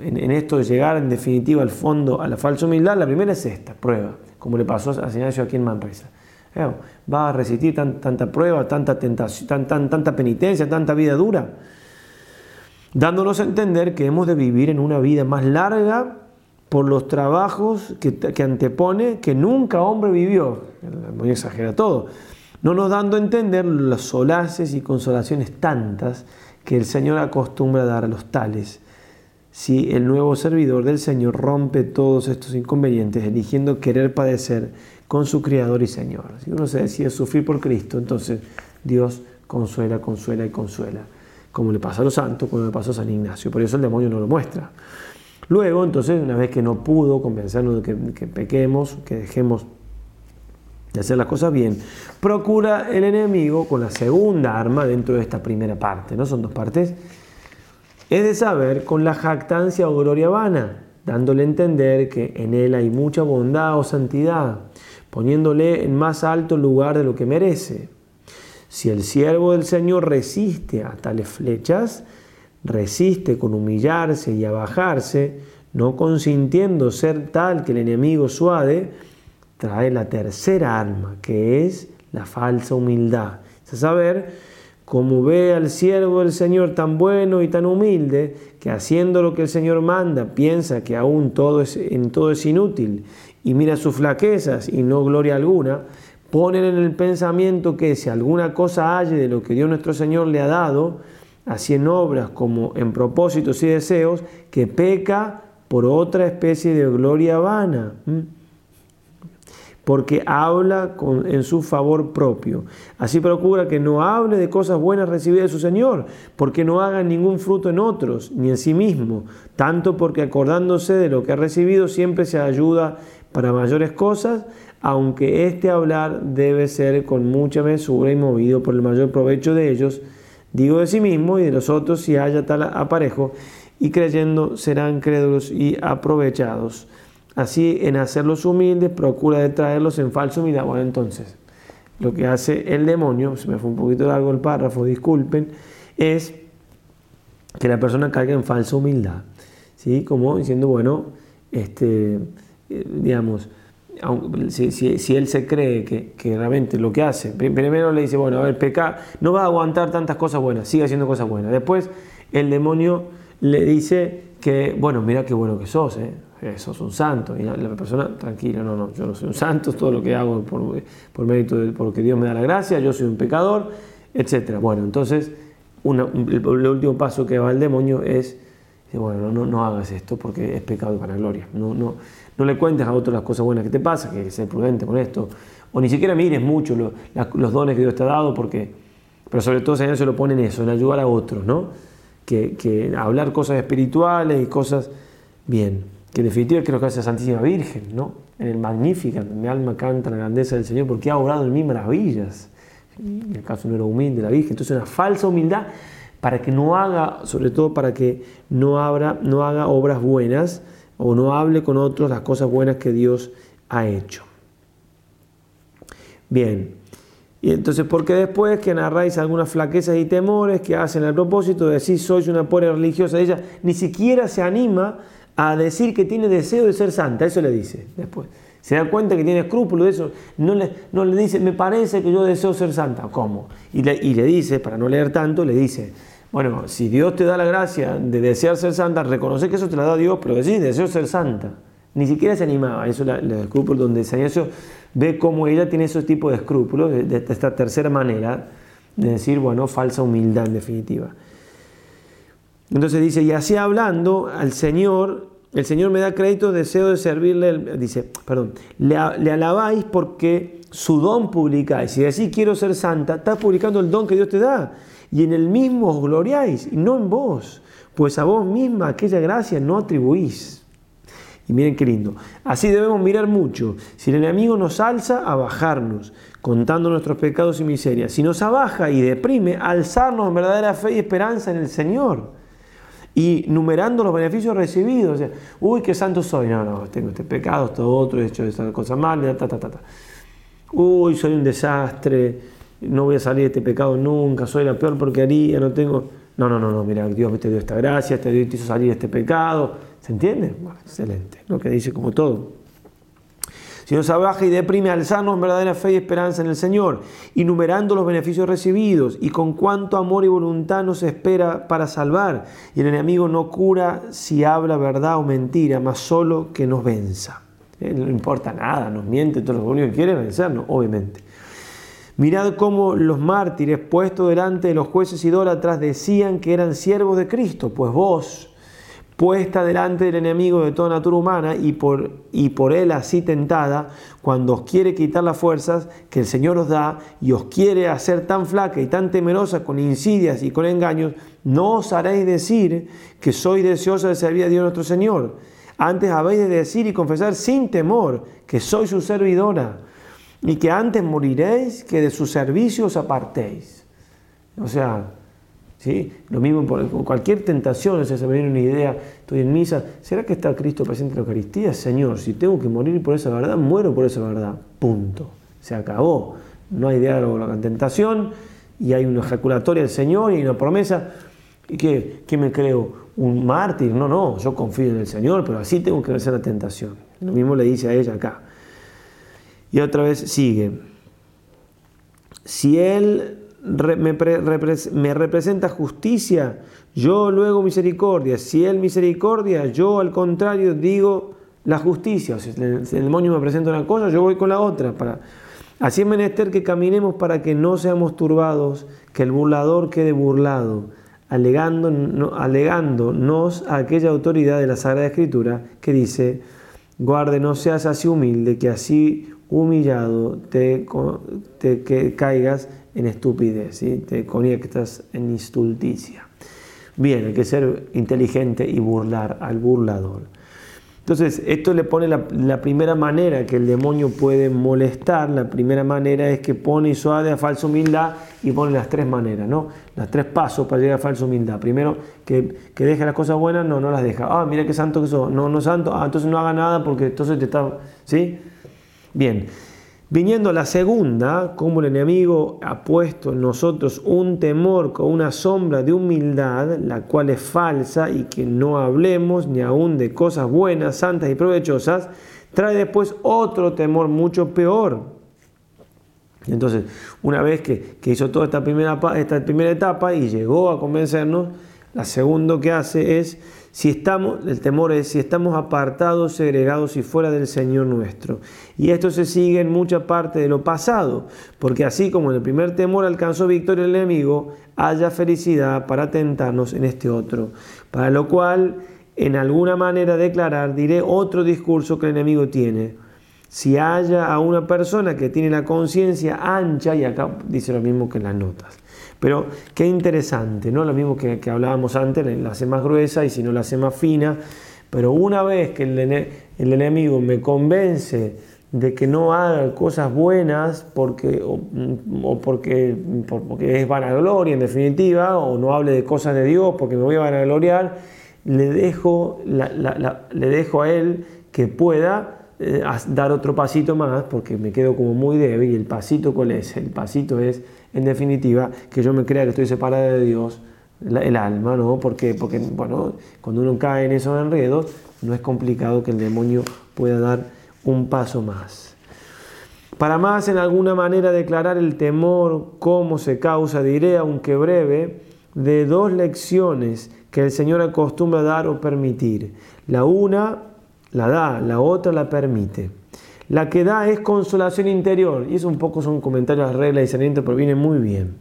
A: en, esto de llegar en definitiva al fondo, a la falsa humildad, la primera es esta, prueba, como le pasó a Ignacio aquí en Manresa. Va a resistir tanta prueba, tanta, tentación, tan, tanta penitencia, tanta vida dura, dándonos a entender que hemos de vivir en una vida más larga por los trabajos que, antepone que nunca hombre vivió. Muy exagera todo. No nos dando a entender las solaces y consolaciones tantas que el Señor acostumbra a dar a los tales si el nuevo servidor del Señor rompe todos estos inconvenientes, eligiendo querer padecer con su Creador y Señor. Si uno se decide sufrir por Cristo, entonces Dios consuela, consuela y consuela, como le pasa a los santos, como le pasó a San Ignacio. Por eso el demonio no lo muestra. Luego, entonces, una vez que no pudo convencernos de que, que pequemos, que dejemos de hacer las cosas bien, procura el enemigo con la segunda arma dentro de esta primera parte, ¿no? Son dos partes es de saber con la jactancia o gloria vana, dándole a entender que en él hay mucha bondad o santidad, poniéndole en más alto lugar de lo que merece. Si el siervo del Señor resiste a tales flechas, resiste con humillarse y abajarse, no consintiendo ser tal que el enemigo suade, trae la tercera arma, que es la falsa humildad. Es saber, como ve al siervo del Señor tan bueno y tan humilde, que haciendo lo que el Señor manda, piensa que aún todo es, en todo es inútil y mira sus flaquezas y no gloria alguna, ponen en el pensamiento que si alguna cosa halle de lo que Dios nuestro Señor le ha dado, así en obras como en propósitos y deseos, que peca por otra especie de gloria vana porque habla en su favor propio. Así procura que no hable de cosas buenas recibidas de su Señor, porque no haga ningún fruto en otros, ni en sí mismo, tanto porque acordándose de lo que ha recibido siempre se ayuda para mayores cosas, aunque este hablar debe ser con mucha mesura y movido por el mayor provecho de ellos, digo de sí mismo y de los otros si haya tal aparejo, y creyendo serán crédulos y aprovechados. Así, en hacerlos humildes, procura de traerlos en falsa humildad. Bueno, entonces, lo que hace el demonio, se me fue un poquito largo el párrafo, disculpen, es que la persona caiga en falsa humildad. ¿sí? Como diciendo, bueno, este, eh, digamos, si, él se cree que, realmente lo que hace, primero le dice, bueno, a ver, peca, no va a aguantar tantas cosas buenas, sigue haciendo cosas buenas. Después el demonio le dice que, bueno, mira qué bueno que sos, ¿eh? sos un santo. Y la persona, tranquila, no, no, yo no soy un santo, todo lo que hago por, por mérito de porque Dios me da la gracia, yo soy un pecador, etc. Bueno, entonces, una, el, último paso que va el demonio es, bueno, no, no hagas esto porque es pecado para gloria. No, no, no le cuentes a otro las cosas buenas que te pasan, que ser prudente con esto. O ni siquiera mires mucho los dones que Dios te ha dado, porque, pero sobre todo, Señor, se lo ponen eso, en ayudar a otros, ¿no? que hablar cosas espirituales y cosas bien que en definitiva creo que hace la Santísima Virgen, ¿no? En el Magnífica, mi alma canta la grandeza del Señor porque ha obrado en mí maravillas. El caso no era humilde la Virgen, entonces una falsa humildad para que no haga, sobre todo para que no, abra, no haga obras buenas o no hable con otros las cosas buenas que Dios ha hecho. Bien, y entonces, porque después que narráis algunas flaquezas y temores que hacen al propósito de decir soy una pobre religiosa, ella ni siquiera se anima a decir que tiene deseo de ser santa, eso le dice después. Se da cuenta que tiene escrúpulos de eso, no le, dice, me parece que yo deseo ser santa, ¿cómo? Y le, dice, para no leer tanto, le dice, bueno, si Dios te da la gracia de desear ser santa, reconoce que eso te la da Dios, pero decís, deseo ser santa. Ni siquiera se animaba, eso es el escrúpulo donde San ve cómo ella tiene esos tipos de escrúpulos, de, esta tercera manera, de decir, bueno, falsa humildad en definitiva. Entonces dice, y así hablando al Señor, el Señor me da crédito, deseo de servirle, dice, perdón, le, alabáis porque su don publicáis. y así quiero ser santa, estás publicando el don que Dios te da. Y en el mismo os gloriáis, y no en vos, pues a vos misma aquella gracia no atribuís. Y miren qué lindo. Así debemos mirar mucho. Si el enemigo nos alza, a bajarnos, contando nuestros pecados y miserias. Si nos abaja y deprime, alzarnos en verdadera fe y esperanza en el Señor y numerando los beneficios recibidos. sea, uy, qué santo soy. No, no, tengo este pecado, esto otro, he hecho esas cosas mal, ta, ta, ta, ta. Uy, soy un desastre, no voy a salir de este pecado nunca, soy la peor porquería, no tengo. No, no, no, no, mira, Dios me te dio esta gracia, te, hizo salir de este pecado. ¿Se entiende? Bueno, excelente, lo que dice como todo. Si se abaja y deprime al en verdadera fe y esperanza en el Señor, enumerando los beneficios recibidos y con cuánto amor y voluntad nos espera para salvar. Y el enemigo no cura si habla verdad o mentira, más solo que nos venza. Eh, no importa nada, nos miente, todo lo único que quiere es vencernos, obviamente. Mirad cómo los mártires puestos delante de los jueces idólatras decían que eran siervos de Cristo, pues vos, puesta delante del enemigo de toda natura humana y por, y por él así tentada, cuando os quiere quitar las fuerzas que el Señor os da y os quiere hacer tan flaca y tan temerosa con insidias y con engaños, no os haréis decir que soy deseosa de servir a Dios nuestro Señor. Antes habéis de decir y confesar sin temor que soy su servidora y que antes moriréis que de su servicio os apartéis. O sea, lo mismo por cualquier tentación, o sea, se me viene una idea, estoy en misa, ¿será que está Cristo presente en la Eucaristía? Señor, si tengo que morir por esa verdad, muero por esa verdad. Punto. Se acabó. No hay diálogo con la tentación y hay una ejaculatoria del Señor y una promesa. ¿Y qué, qué me creo? ¿Un mártir? No, no, yo confío en el Señor, pero así tengo que vencer la tentación. Lo mismo le dice a ella acá. Y otra vez sigue. Si él me, representa justicia, yo luego misericordia. Si él misericordia, yo al contrario digo la justicia. si el, demonio me presenta una cosa, yo voy con la otra. Para... Así es menester que caminemos para que no seamos turbados, que el burlador quede burlado, alegando, no, alegándonos a aquella autoridad de la Sagrada Escritura que dice, guarde, no seas así humilde, que así humillado te, te que caigas en estupidez, ¿sí? te conectas en instulticia. Bien, hay que ser inteligente y burlar al burlador. Entonces, esto le pone la, primera manera que el demonio puede molestar, la primera manera es que pone y suade a falsa humildad y pone las tres maneras, ¿no? Las tres pasos para llegar a falsa humildad. Primero, que, que deja las cosas buenas, no, no las deja. Ah, mira qué santo que soy, no, no santo, ah, entonces no haga nada porque entonces te está, ¿sí? Bien. Viniendo la segunda, como el enemigo ha puesto en nosotros un temor con una sombra de humildad, la cual es falsa y que no hablemos ni aún de cosas buenas, santas y provechosas, trae después otro temor mucho peor. Entonces, una vez que, hizo toda esta primera, esta primera etapa y llegó a convencernos, la segunda que hace es si estamos, el temor es si estamos apartados, segregados y fuera del Señor nuestro. Y esto se sigue en mucha parte de lo pasado, porque así como en el primer temor alcanzó victoria el enemigo, haya felicidad para tentarnos en este otro. Para lo cual, en alguna manera declarar, diré otro discurso que el enemigo tiene. Si haya a una persona que tiene la conciencia ancha, y acá dice lo mismo que en las notas pero qué interesante, ¿no? Lo mismo que, hablábamos antes, la hace más gruesa y si no la hace más fina. Pero una vez que el, enemigo me convence de que no haga cosas buenas porque, o, porque, porque es vanagloria en definitiva, o no hable de cosas de Dios porque me voy a vanagloriar, le dejo, le dejo a él que pueda eh, dar otro pasito más porque me quedo como muy débil. ¿Y el pasito cuál es? El pasito es en definitiva, que yo me crea que estoy separada de Dios, el alma, ¿no? Porque, porque, bueno, cuando uno cae en esos enredos, no es complicado que el demonio pueda dar un paso más. Para más, en alguna manera, declarar el temor cómo se causa, diré, aunque breve, de dos lecciones que el Señor acostumbra dar o permitir. La una la da, la otra la permite. La que da es consolación interior. Y eso un poco son comentarios a regla y saneamiento, pero viene muy bien.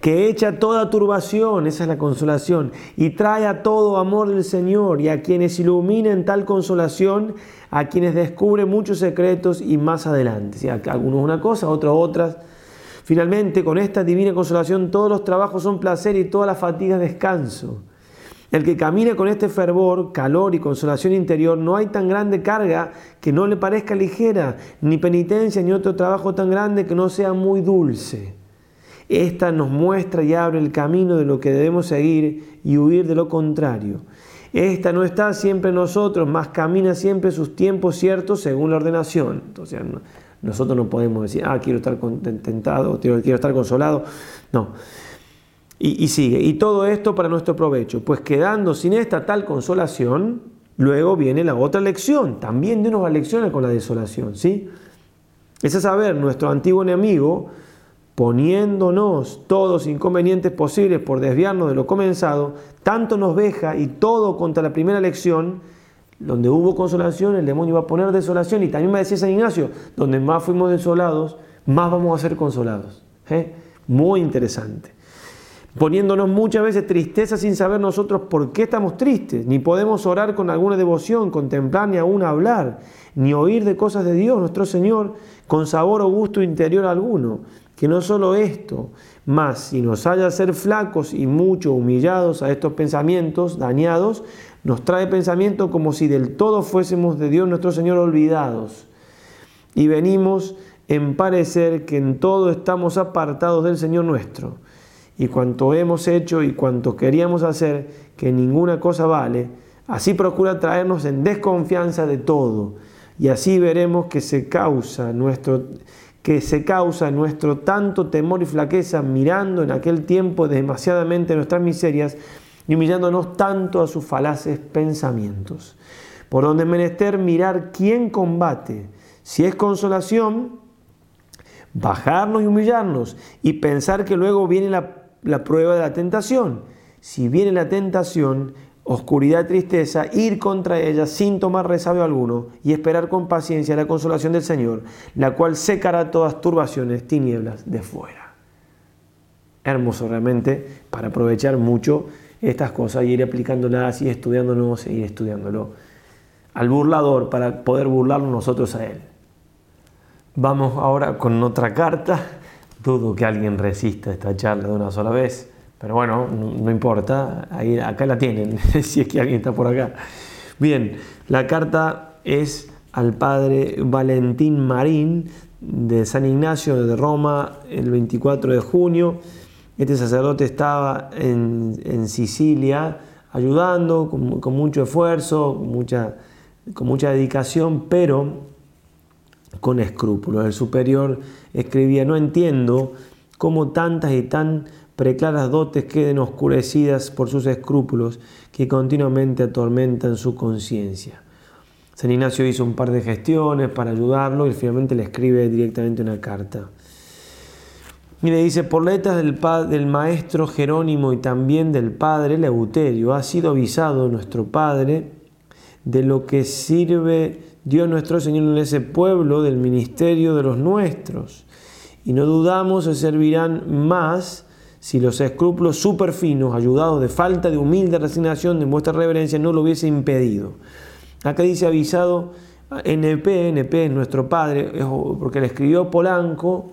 A: Que echa toda turbación, esa es la consolación, y trae a todo amor del Señor, y a quienes ilumina tal consolación, a quienes descubre muchos secretos y más adelante. ¿sí? Algunos una cosa, otros otra. Finalmente, con esta divina consolación, todos los trabajos son placer y todas las fatigas descanso. El que camine con este fervor, calor y consolación interior, no hay tan grande carga que no le parezca ligera, ni penitencia, ni otro trabajo tan grande que no sea muy dulce. Esta nos muestra y abre el camino de lo que debemos seguir y huir de lo contrario. Esta no está siempre en nosotros, más camina siempre sus tiempos ciertos según la ordenación. Entonces, nosotros no podemos decir, ah, quiero estar contentado, quiero estar consolado. No. Y, sigue, y todo esto para nuestro provecho, pues quedando sin esta tal consolación, luego viene la otra lección, también de nos lecciones con la desolación, ¿sí? Es a saber, nuestro antiguo enemigo, poniéndonos todos inconvenientes posibles por desviarnos de lo comenzado, tanto nos veja y todo contra la primera lección, donde hubo consolación, el demonio va a poner desolación. Y también me decía San Ignacio, donde más fuimos desolados, más vamos a ser consolados. ¿eh? Muy interesante poniéndonos muchas veces tristeza sin saber nosotros por qué estamos tristes, ni podemos orar con alguna devoción, contemplar ni aún hablar, ni oír de cosas de Dios, nuestro Señor, con sabor o gusto interior alguno. Que no solo esto, más si nos haya ser flacos y mucho humillados a estos pensamientos dañados, nos trae pensamiento como si del todo fuésemos de Dios nuestro Señor olvidados. Y venimos en parecer que en todo estamos apartados del Señor nuestro y cuanto hemos hecho y cuanto queríamos hacer, que ninguna cosa vale, así procura traernos en desconfianza de todo, y así veremos que se causa nuestro que se causa nuestro tanto temor y flaqueza mirando en aquel tiempo demasiadamente nuestras miserias y humillándonos tanto a sus falaces pensamientos. Por donde menester mirar quién combate, si es consolación, bajarnos y humillarnos y pensar que luego viene la la prueba de la tentación. Si viene la tentación, oscuridad, tristeza, ir contra ella sin tomar resabio alguno y esperar con paciencia la consolación del Señor, la cual secará todas turbaciones, tinieblas de fuera. Hermoso realmente para aprovechar mucho estas cosas y ir aplicándolas y estudiándonos, e ir estudiándolo. Al burlador para poder burlar nosotros a él. Vamos ahora con otra carta dudo que alguien resista esta charla de una sola vez, pero bueno, no, importa, acá la tienen, si es que alguien está por acá. Bien, la carta es al padre Valentín Marín de San Ignacio de Roma el 24 de junio. Este sacerdote estaba en, Sicilia ayudando con, mucho esfuerzo, con mucha, con mucha dedicación, pero con escrúpulos. El superior escribía, no entiendo cómo tantas y tan preclaras dotes queden oscurecidas por sus escrúpulos que continuamente atormentan su conciencia. San Ignacio hizo un par de gestiones para ayudarlo y finalmente le escribe directamente una carta. Y le dice, por letras del, del maestro Jerónimo y también del padre Leuterio, ha sido avisado nuestro padre de lo que sirve Dios nuestro Señor en ese pueblo del ministerio de los nuestros. Y no dudamos se servirán más si los escrúpulos superfinos, ayudados de falta de humilde resignación de vuestra reverencia, no lo hubiese impedido. Acá dice avisado NP, NP es nuestro padre, porque le escribió Polanco,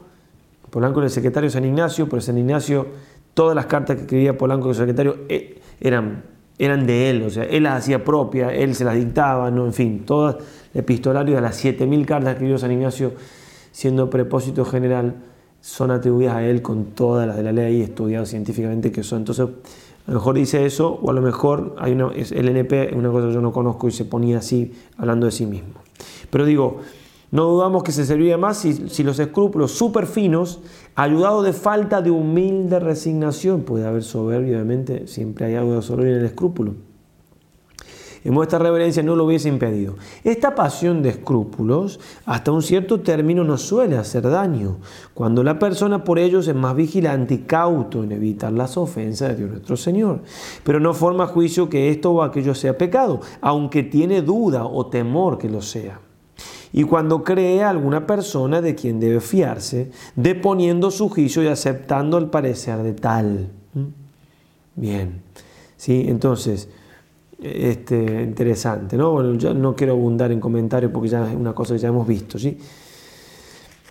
A: Polanco era el secretario San Ignacio, pero San Ignacio, todas las cartas que escribía Polanco, el secretario, eh, eran eran de él, o sea, él las hacía propia, él se las dictaba, ¿no? en fin, todas epistolarios de las 7.000 cartas que escribió San Ignacio, siendo prepósito general, son atribuidas a él con todas las de la ley, estudiadas científicamente que son. Entonces, a lo mejor dice eso, o a lo mejor hay una, es el NP, una cosa que yo no conozco y se ponía así, hablando de sí mismo. Pero digo, no dudamos que se serviría más si, los escrúpulos superfinos, ayudados de falta de humilde resignación, puede haber soberbia, obviamente, siempre hay algo de soberbia en el escrúpulo. En vuestra reverencia no lo hubiese impedido. Esta pasión de escrúpulos hasta un cierto término no suele hacer daño, cuando la persona por ellos es más vigilante y cauto en evitar las ofensas de nuestro Señor. Pero no forma juicio que esto o aquello sea pecado, aunque tiene duda o temor que lo sea y cuando cree a alguna persona de quien debe fiarse, deponiendo su juicio y aceptando el parecer de tal. ¿Mm? Bien, ¿sí? Entonces, este, interesante, ¿no? Bueno, no quiero abundar en comentarios porque ya es una cosa que ya hemos visto, ¿sí?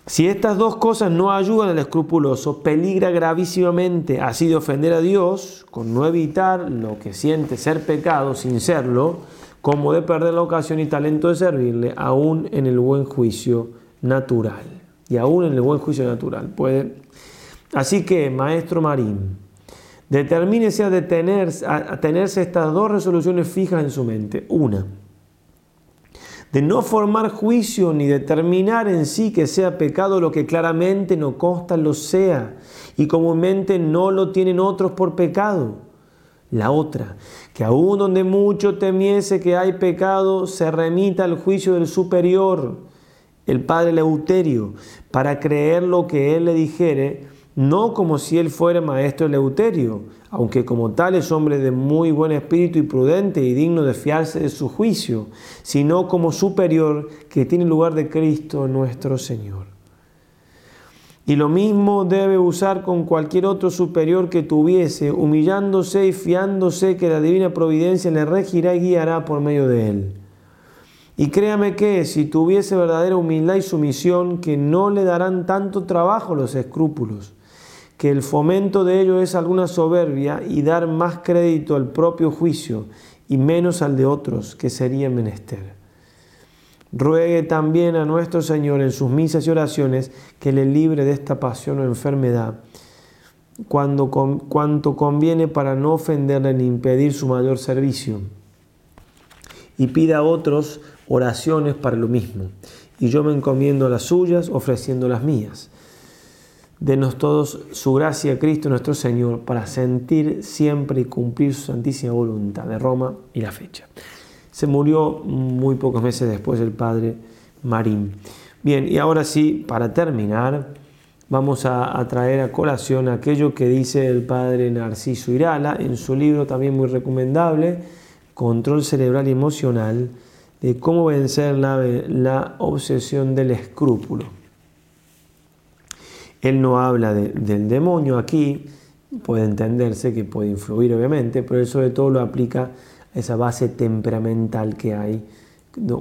A: Si estas dos cosas no ayudan al escrupuloso, peligra gravísimamente así de ofender a Dios, con no evitar lo que siente ser pecado sin serlo, como de perder la ocasión y talento de servirle, aún en el buen juicio natural. Y aún en el buen juicio natural. Puede. Así que, maestro Marín, determínese a, a tenerse estas dos resoluciones fijas en su mente. Una, de no formar juicio ni determinar en sí que sea pecado lo que claramente no consta lo sea y comúnmente no lo tienen otros por pecado la otra, que aún donde mucho temiese que hay pecado, se remita al juicio del superior, el padre Leuterio, para creer lo que él le dijere, no como si él fuera maestro Eleuterio, aunque como tal es hombre de muy buen espíritu y prudente y digno de fiarse de su juicio, sino como superior que tiene lugar de Cristo nuestro Señor. Y lo mismo debe usar con cualquier otro superior que tuviese, humillándose y fiándose que la divina providencia le regirá y guiará por medio de él. Y créame que si tuviese verdadera humildad y sumisión, que no le darán tanto trabajo los escrúpulos, que el fomento de ello es alguna soberbia y dar más crédito al propio juicio y menos al de otros, que sería menester ruegue también a nuestro Señor en sus misas y oraciones que le libre de esta pasión o enfermedad, cuando, cuanto conviene para no ofenderle ni impedir su mayor servicio. Y pida a otros oraciones para lo mismo. Y yo me encomiendo a las suyas, ofreciendo las mías. Denos todos su gracia, a Cristo nuestro Señor, para sentir siempre y cumplir su santísima voluntad de Roma y la fecha. Se murió muy pocos meses después el padre Marín. Bien, y ahora sí, para terminar, vamos a, traer a colación aquello que dice el padre Narciso Irala en su libro también muy recomendable, Control Cerebral y Emocional, de cómo vencer la, obsesión del escrúpulo. Él no habla del demonio aquí, puede entenderse que puede influir obviamente, pero él sobre todo lo aplica esa base temperamental que hay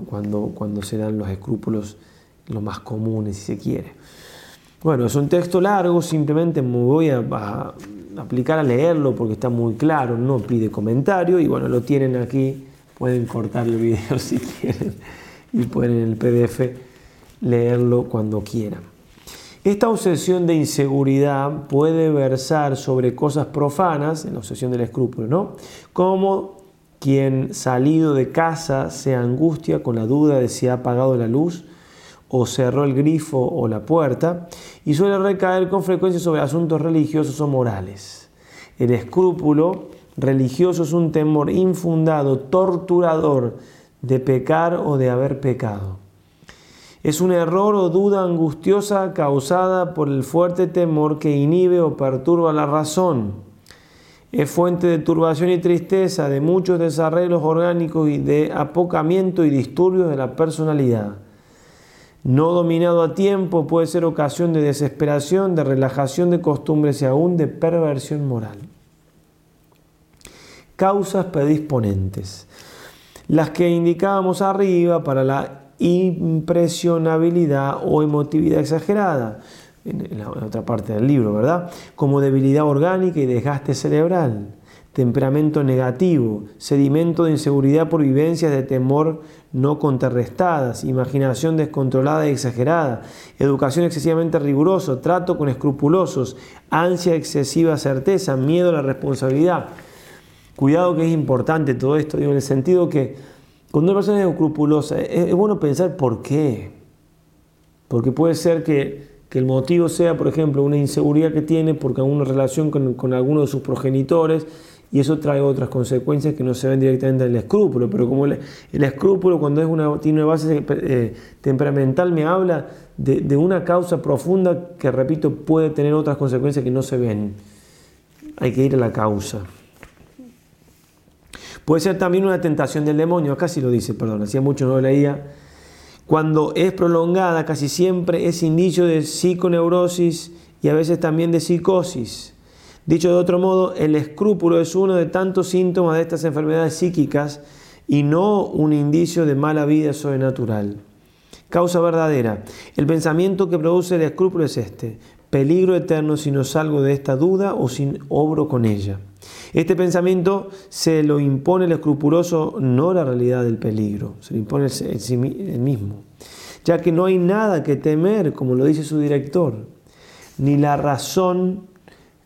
A: cuando, cuando se dan los escrúpulos los más comunes, si se quiere. Bueno, es un texto largo, simplemente me voy a, aplicar a leerlo porque está muy claro, no pide comentario y bueno, lo tienen aquí, pueden cortar el video si quieren y pueden en el PDF leerlo cuando quieran. Esta obsesión de inseguridad puede versar sobre cosas profanas, en la obsesión del escrúpulo, ¿no? Como quien salido de casa se angustia con la duda de si ha apagado la luz o cerró el grifo o la puerta y suele recaer con frecuencia sobre asuntos religiosos o morales. El escrúpulo religioso es un temor infundado, torturador de pecar o de haber pecado. Es un error o duda angustiosa causada por el fuerte temor que inhibe o perturba la razón es fuente de turbación y tristeza, de muchos desarreglos orgánicos y de apocamiento y disturbios de la personalidad. No dominado a tiempo puede ser ocasión de desesperación, de relajación de costumbres y aún de perversión moral. Causas predisponentes. Las que indicábamos arriba para la impresionabilidad o emotividad exagerada en la otra parte del libro, ¿verdad? Como debilidad orgánica y desgaste cerebral, temperamento negativo, sedimento de inseguridad por vivencias de temor no contrarrestadas, imaginación descontrolada y exagerada, educación excesivamente rigurosa, trato con escrupulosos, ansia excesiva certeza, miedo a la responsabilidad. Cuidado que es importante todo esto, digo, en el sentido que cuando una persona es escrupulosa, es bueno pensar por qué. Porque puede ser que que el motivo sea, por ejemplo, una inseguridad que tiene porque alguna relación con, alguno de sus progenitores y eso trae otras consecuencias que no se ven directamente en el escrúpulo, pero como el, escrúpulo cuando es una, tiene una base eh, temperamental me habla de, de, una causa profunda que, repito, puede tener otras consecuencias que no se ven. Hay que ir a la causa. Puede ser también una tentación del demonio, acá sí lo dice, perdón, hacía mucho no lo leía cuando es prolongada, casi siempre es indicio de psiconeurosis y a veces también de psicosis. Dicho de otro modo, el escrúpulo es uno de tantos síntomas de estas enfermedades psíquicas y no un indicio de mala vida sobrenatural. Causa verdadera. El pensamiento que produce el escrúpulo es este. Peligro eterno si no salgo de esta duda o sin obro con ella. Este pensamiento se lo impone el escrupuloso, no la realidad del peligro, se lo impone el, mismo, ya que no hay nada que temer, como lo dice su director, ni la razón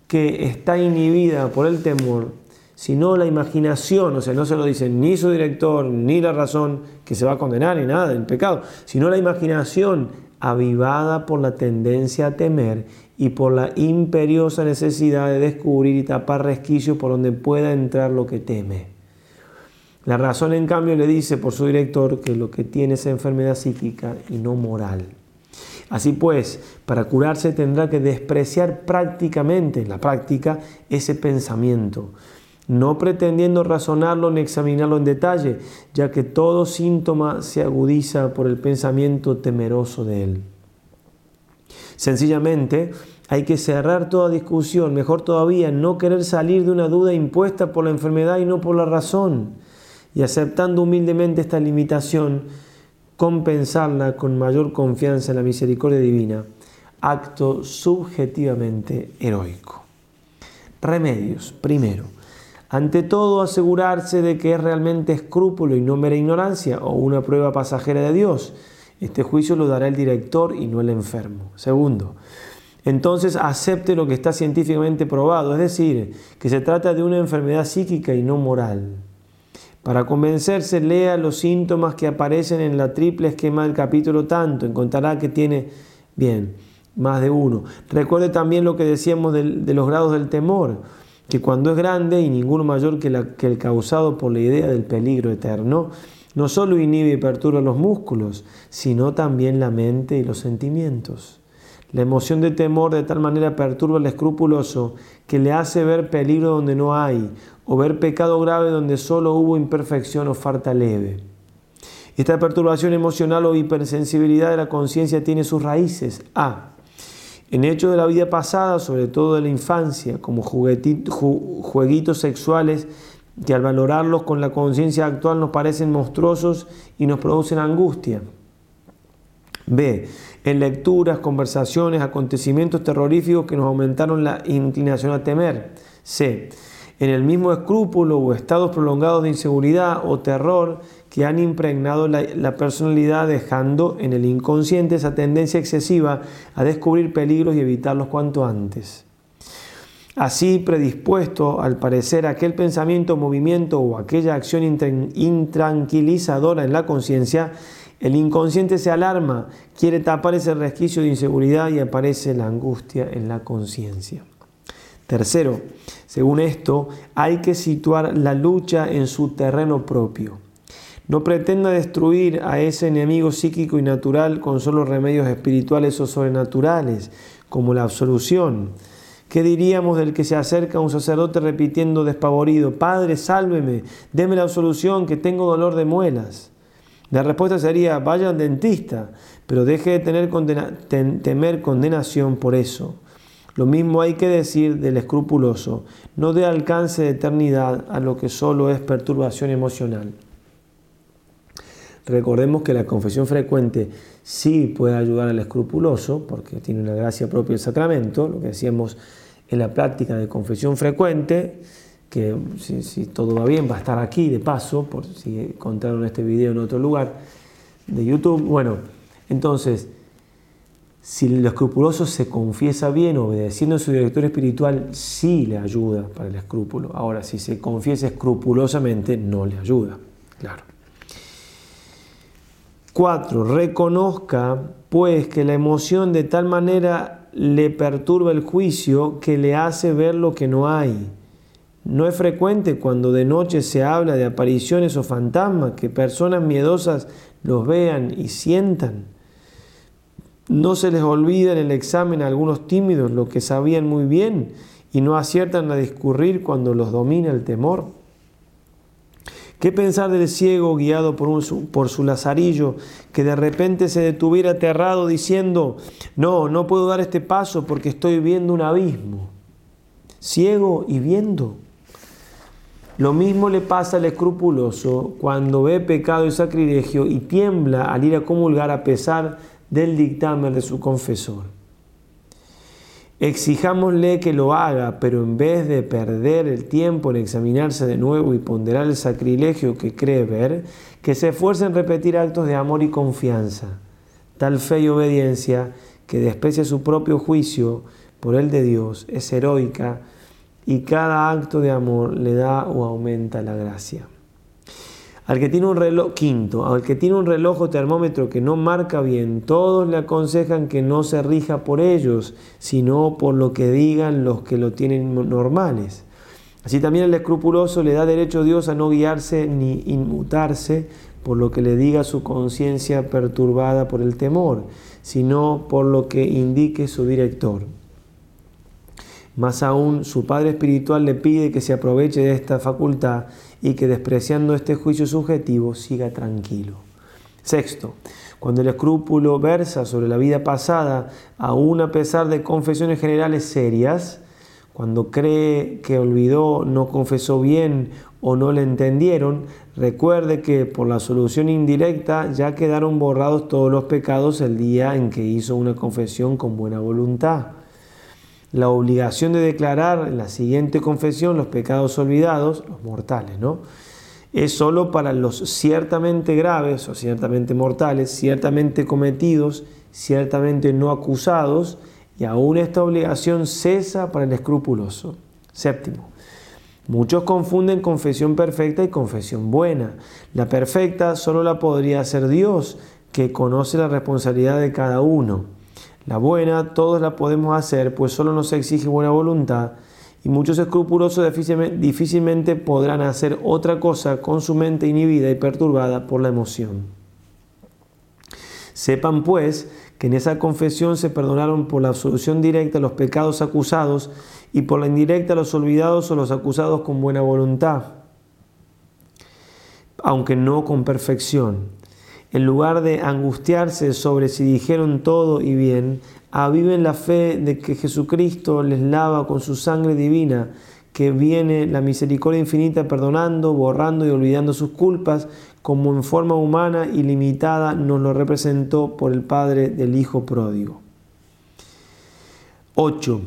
A: que está inhibida por el temor, sino la imaginación, o sea, no se lo dice ni su director, ni la razón que se va a condenar, ni nada, el pecado, sino la imaginación avivada por la tendencia a temer y por la imperiosa necesidad de descubrir y tapar resquicios por donde pueda entrar lo que teme. La razón, en cambio, le dice por su director que lo que tiene es enfermedad psíquica y no moral. Así pues, para curarse tendrá que despreciar prácticamente, en la práctica, ese pensamiento, no pretendiendo razonarlo ni examinarlo en detalle, ya que todo síntoma se agudiza por el pensamiento temeroso de él. Sencillamente hay que cerrar toda discusión, mejor todavía, no querer salir de una duda impuesta por la enfermedad y no por la razón. Y aceptando humildemente esta limitación, compensarla con mayor confianza en la misericordia divina. Acto subjetivamente heroico. Remedios. Primero, ante todo asegurarse de que es realmente escrúpulo y no mera ignorancia o una prueba pasajera de Dios este juicio lo dará el director y no el enfermo. Segundo, entonces acepte lo que está científicamente probado, es decir, que se trata de una enfermedad psíquica y no moral. Para convencerse, lea los síntomas que aparecen en la triple esquema del capítulo tanto, encontrará que tiene, bien, más de uno. Recuerde también lo que decíamos de, los grados del temor, que cuando es grande y ninguno mayor que el causado por la idea del peligro eterno, no solo inhibe y perturba los músculos, sino también la mente y los sentimientos. La emoción de temor de tal manera perturba al escrupuloso que le hace ver peligro donde no hay o ver pecado grave donde solo hubo imperfección o falta leve. Esta perturbación emocional o hipersensibilidad de la conciencia tiene sus raíces. A. En hechos de la vida pasada, sobre todo de la infancia, como jueguitos sexuales que al valorarlos con la conciencia actual nos parecen monstruosos y nos producen angustia. B. En lecturas, conversaciones, acontecimientos terroríficos que nos aumentaron la inclinación a temer. C. En el mismo escrúpulo o estados prolongados de inseguridad o terror que han impregnado la, la personalidad dejando en el inconsciente esa tendencia excesiva a descubrir peligros y evitarlos cuanto antes. Así predispuesto, al parecer, aquel pensamiento, movimiento o aquella acción intranquilizadora en la conciencia, el inconsciente se alarma, quiere tapar ese resquicio de inseguridad y aparece la angustia en la conciencia. Tercero, según esto, hay que situar la lucha en su terreno propio. No pretenda destruir a ese enemigo psíquico y natural con solo remedios espirituales o sobrenaturales, como la absolución ¿Qué diríamos del que se acerca a un sacerdote repitiendo despavorido, Padre, sálveme, déme la absolución, que tengo dolor de muelas? La respuesta sería, vaya al dentista, pero deje de tener temer condenación por eso. Lo mismo hay que decir del escrupuloso, no dé alcance de eternidad a lo que solo es perturbación emocional. Recordemos que la confesión frecuente sí puede ayudar al escrupuloso, porque tiene una gracia propia el sacramento, lo que decíamos en la práctica de confesión frecuente, que si, todo va bien va a estar aquí de paso, por si encontraron este video en otro lugar de YouTube. Bueno, entonces, si el escrupuloso se confiesa bien, obedeciendo a su director espiritual, sí le ayuda para el escrúpulo. Ahora, si se confiesa escrupulosamente, no le ayuda, claro. Cuatro, Reconozca pues que la emoción de tal manera le perturba el juicio que le hace ver lo que no hay. No es frecuente cuando de noche se habla de apariciones o fantasmas que personas miedosas los vean y sientan. No se les olvida en el examen a algunos tímidos lo que sabían muy bien y no aciertan a discurrir cuando los domina el temor. ¿Qué pensar del ciego guiado por, por su lazarillo, que de repente se detuviera aterrado diciendo, no, no puedo dar este paso porque estoy viendo un abismo? Ciego y viendo. Lo mismo le pasa al escrupuloso cuando ve pecado y sacrilegio y tiembla al ir a comulgar a pesar del dictamen de su confesor. Exijámosle que lo haga, pero en vez de perder el tiempo en examinarse de nuevo y ponderar el sacrilegio que cree ver, que se esfuerce en repetir actos de amor y confianza, tal fe y obediencia que desprecia su propio juicio por el de Dios, es heroica y cada acto de amor le da o aumenta la gracia. Al que tiene un reloj, quinto, al que tiene un reloj o termómetro que no marca bien, todos le aconsejan que no se rija por ellos, sino por lo que digan los que lo tienen normales. Así también el escrupuloso le da derecho a Dios a no guiarse ni inmutarse por lo que le diga su conciencia perturbada por el temor, sino por lo que indique su director. Más aún, su Padre Espiritual le pide que se aproveche de esta facultad y que despreciando este juicio subjetivo siga tranquilo. Sexto, cuando el escrúpulo versa sobre la vida pasada, aún a pesar de confesiones generales serias, cuando cree que olvidó, no confesó bien o no le entendieron, recuerde que por la solución indirecta ya quedaron borrados todos los pecados el día en que hizo una confesión con buena voluntad la obligación de declarar en la siguiente confesión los pecados olvidados, los mortales, ¿no? Es solo para los ciertamente graves o ciertamente mortales, ciertamente cometidos, ciertamente no acusados, y aún esta obligación cesa para el escrupuloso. Séptimo, muchos confunden confesión perfecta y confesión buena. La perfecta solo la podría hacer Dios, que conoce la responsabilidad de cada uno. La buena todos la podemos hacer, pues solo nos exige buena voluntad y muchos escrupulosos difícilmente podrán hacer otra cosa con su mente inhibida y perturbada por la emoción. Sepan pues que en esa confesión se perdonaron por la absolución directa los pecados acusados y por la indirecta los olvidados o los acusados con buena voluntad, aunque no con perfección. En lugar de angustiarse sobre si dijeron todo y bien, aviven la fe de que Jesucristo les lava con su sangre divina, que viene la misericordia infinita perdonando, borrando y olvidando sus culpas, como en forma humana y limitada nos lo representó por el Padre del Hijo pródigo. 8.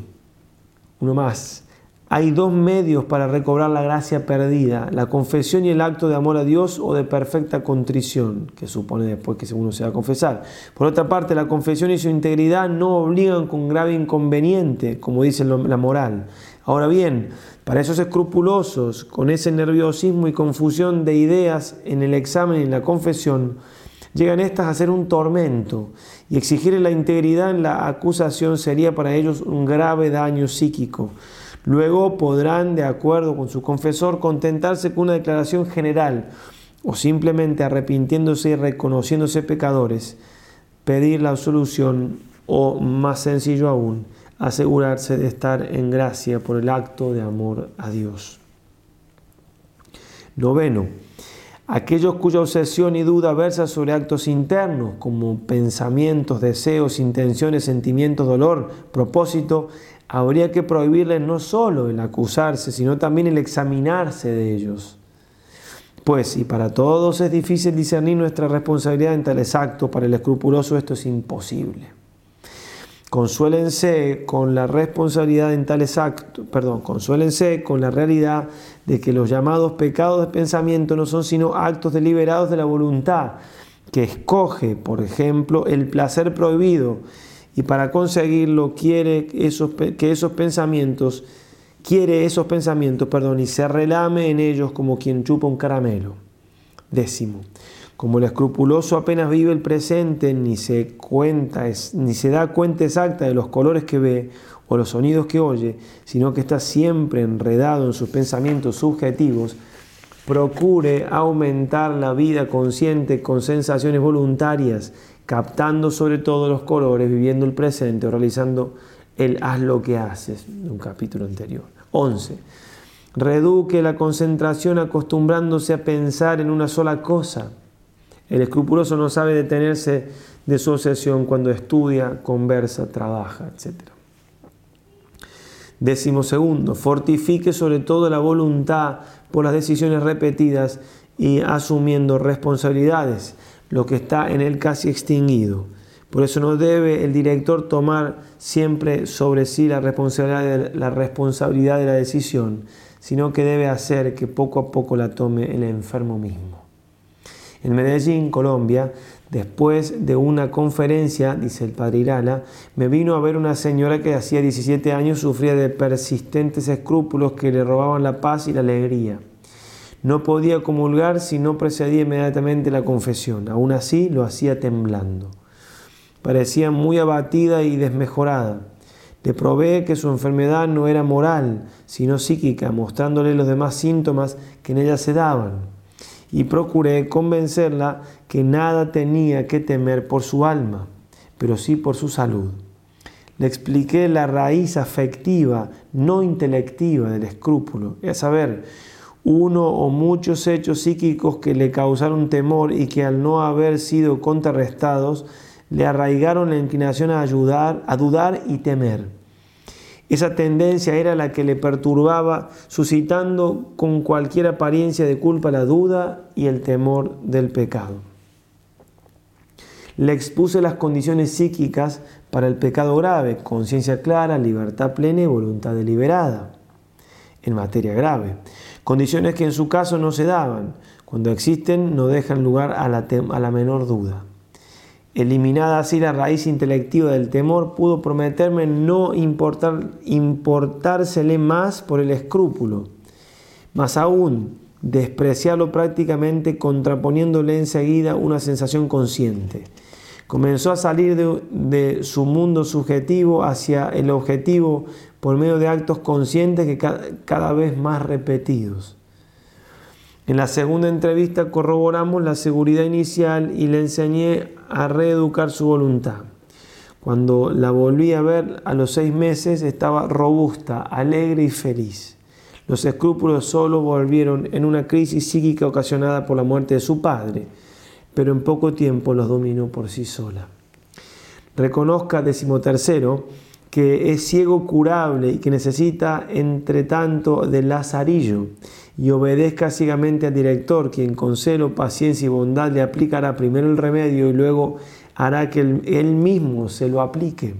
A: Uno más. Hay dos medios para recobrar la gracia perdida, la confesión y el acto de amor a Dios o de perfecta contrición, que supone después que uno se va a confesar. Por otra parte, la confesión y su integridad no obligan con grave inconveniente, como dice la moral. Ahora bien, para esos escrupulosos, con ese nerviosismo y confusión de ideas en el examen y en la confesión, llegan estas a ser un tormento y exigir la integridad en la acusación sería para ellos un grave daño psíquico. Luego podrán, de acuerdo con su confesor, contentarse con una declaración general o simplemente arrepintiéndose y reconociéndose pecadores, pedir la absolución o, más sencillo aún, asegurarse de estar en gracia por el acto de amor a Dios. Noveno, aquellos cuya obsesión y duda versa sobre actos internos como pensamientos, deseos, intenciones, sentimientos, dolor, propósito, habría que prohibirles no solo el acusarse, sino también el examinarse de ellos. Pues si para todos es difícil discernir nuestra responsabilidad en tales actos, para el escrupuloso esto es imposible. Consuélense con la responsabilidad en tales actos, perdón, consuélense con la realidad de que los llamados pecados de pensamiento no son sino actos deliberados de la voluntad, que escoge, por ejemplo, el placer prohibido y para conseguirlo quiere esos, que esos pensamientos, quiere esos pensamientos, perdón, y se relame en ellos como quien chupa un caramelo. Décimo. Como el escrupuloso apenas vive el presente, ni se, cuenta, ni se da cuenta exacta de los colores que ve o los sonidos que oye, sino que está siempre enredado en sus pensamientos subjetivos, procure aumentar la vida consciente con sensaciones voluntarias captando sobre todo los colores, viviendo el presente o realizando el haz lo que haces de un capítulo anterior. 11. Reduque la concentración acostumbrándose a pensar en una sola cosa. El escrupuloso no sabe detenerse de su obsesión cuando estudia, conversa, trabaja, etc. Décimo segundo, fortifique sobre todo la voluntad por las decisiones repetidas y asumiendo responsabilidades lo que está en él casi extinguido. Por eso no debe el director tomar siempre sobre sí la responsabilidad, de la, decisión, sino que debe hacer que poco a poco la tome el enfermo mismo. En Medellín, Colombia, después de una conferencia, dice el padre Irala, me vino a ver una señora que hacía 17 años sufría de persistentes escrúpulos que le robaban la paz y la alegría. No podía comulgar si no precedía inmediatamente la confesión. Aún así lo hacía temblando. Parecía muy abatida y desmejorada. Le probé que su enfermedad no era moral, sino psíquica, mostrándole los demás síntomas que en ella se daban. Y procuré convencerla que nada tenía que temer por su alma, pero sí por su salud. Le expliqué la raíz afectiva, no intelectiva, del escrúpulo, es saber, uno o muchos hechos psíquicos que le causaron temor y que al no haber sido contrarrestados, le arraigaron la inclinación a ayudar, a dudar y temer. Esa tendencia era la que le perturbaba, suscitando con cualquier apariencia de culpa la duda y el temor del pecado. Le expuse las condiciones psíquicas para el pecado grave, conciencia clara, libertad plena y voluntad deliberada en materia grave condiciones que en su caso no se daban. Cuando existen no dejan lugar a la, menor duda. Eliminada así la raíz intelectiva del temor, pudo prometerme no importar, importársele más por el escrúpulo. Más aún, despreciarlo prácticamente contraponiéndole enseguida una sensación consciente. Comenzó a salir de, de, su mundo subjetivo hacia el objetivo por medio de actos conscientes que cada vez más repetidos. En la segunda entrevista corroboramos la seguridad inicial y le enseñé a reeducar su voluntad. Cuando la volví a ver a los seis meses estaba robusta, alegre y feliz. Los escrúpulos solo volvieron en una crisis psíquica ocasionada por la muerte de su padre, pero en poco tiempo los dominó por sí sola. Reconozca, decimotercero, que es ciego curable y que necesita entre tanto del lazarillo y obedezca ciegamente al director, quien con celo, paciencia y bondad le aplicará primero el remedio y luego hará que él mismo se lo aplique,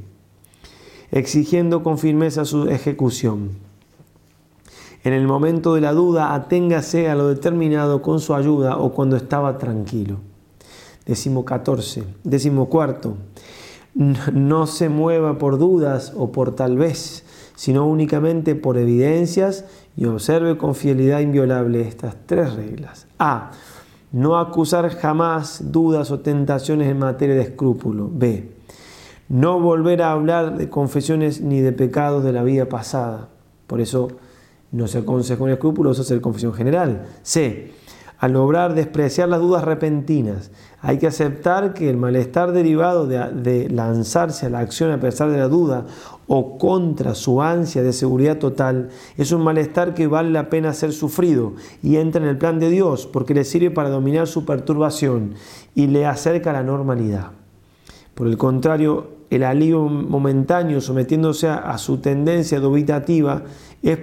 A: exigiendo con firmeza su ejecución. En el momento de la duda, aténgase a lo determinado con su ayuda o cuando estaba tranquilo. Décimo 14. cuarto no se mueva por dudas o por tal vez, sino únicamente por evidencias y observe con fidelidad inviolable estas tres reglas. A. No acusar jamás dudas o tentaciones en materia de escrúpulo. B. No volver a hablar de confesiones ni de pecados de la vida pasada. Por eso no se aconseja un escrúpulo, eso hacer confesión general. C. Al lograr despreciar las dudas repentinas, hay que aceptar que el malestar derivado de, lanzarse a la acción a pesar de la duda o contra su ansia de seguridad total es un malestar que vale la pena ser sufrido y entra en el plan de Dios porque le sirve para dominar su perturbación y le acerca a la normalidad. Por el contrario, el alivio momentáneo sometiéndose a, su tendencia dubitativa es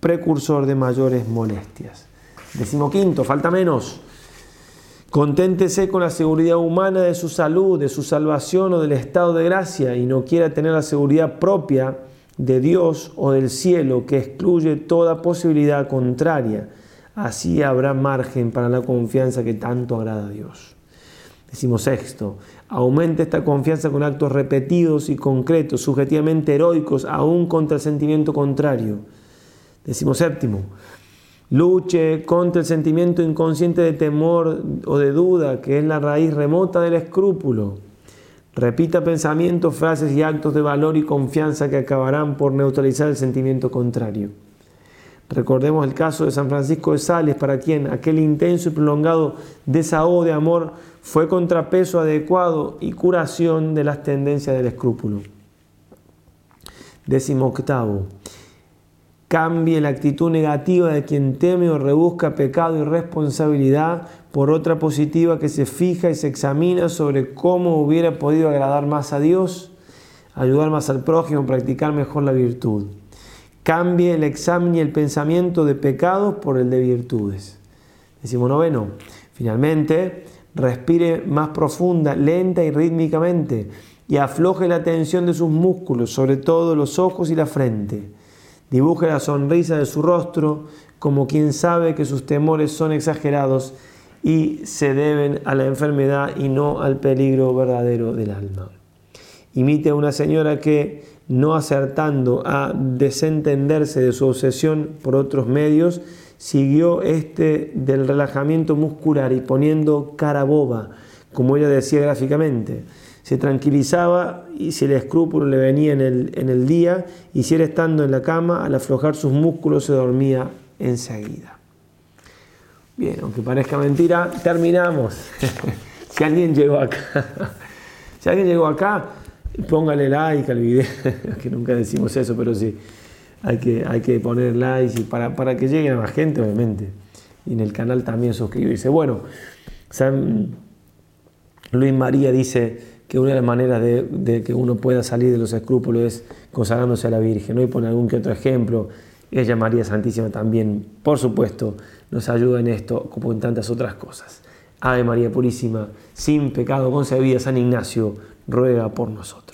A: precursor de mayores molestias. Decimoquinto, falta menos. Conténtese con la seguridad humana de su salud, de su salvación o del estado de gracia y no quiera tener la seguridad propia de Dios o del cielo que excluye toda posibilidad contraria. Así habrá margen para la confianza que tanto agrada a Dios. Decimos sexto, aumente esta confianza con actos repetidos y concretos, subjetivamente heroicos, aún contra el sentimiento contrario. Decimos séptimo, Luche contra el sentimiento inconsciente de temor o de duda, que es la raíz remota del escrúpulo. Repita pensamientos, frases y actos de valor y confianza que acabarán por neutralizar el sentimiento contrario. Recordemos el caso de San Francisco de Sales, para quien aquel intenso y prolongado desahogo de amor fue contrapeso adecuado y curación de las tendencias del escrúpulo. Décimo octavo, Cambie la actitud negativa de quien teme o rebusca pecado y responsabilidad por otra positiva que se fija y se examina sobre cómo hubiera podido agradar más a Dios, ayudar más al prójimo, practicar mejor la virtud. Cambie el examen y el pensamiento de pecados por el de virtudes. Decimos noveno. Finalmente, respire más profunda, lenta y rítmicamente y afloje la tensión de sus músculos, sobre todo los ojos y la frente. Dibuje la sonrisa de su rostro como quien sabe que sus temores son exagerados y se deben a la enfermedad y no al peligro verdadero del alma. Imite a una señora que, no acertando a desentenderse de su obsesión por otros medios, siguió este del relajamiento muscular y poniendo cara boba, como ella decía gráficamente. Se tranquilizaba y si el escrúpulo le venía en el, en el día, y si era estando en la cama, al aflojar sus músculos se dormía enseguida. Bien, aunque parezca mentira, terminamos. si alguien llegó acá, si alguien llegó acá, póngale like al video, que nunca decimos eso, pero sí, hay que, hay que poner like para, para que llegue a más gente, obviamente. Y en el canal también suscribirse. Bueno, San Luis María dice que una de las maneras de, que uno pueda salir de los escrúpulos es consagrándose a la Virgen. ¿no? Y pone algún que otro ejemplo, ella María Santísima también, por supuesto, nos ayuda en esto como en tantas otras cosas. Ave María Purísima, sin pecado concebida, San Ignacio ruega por nosotros.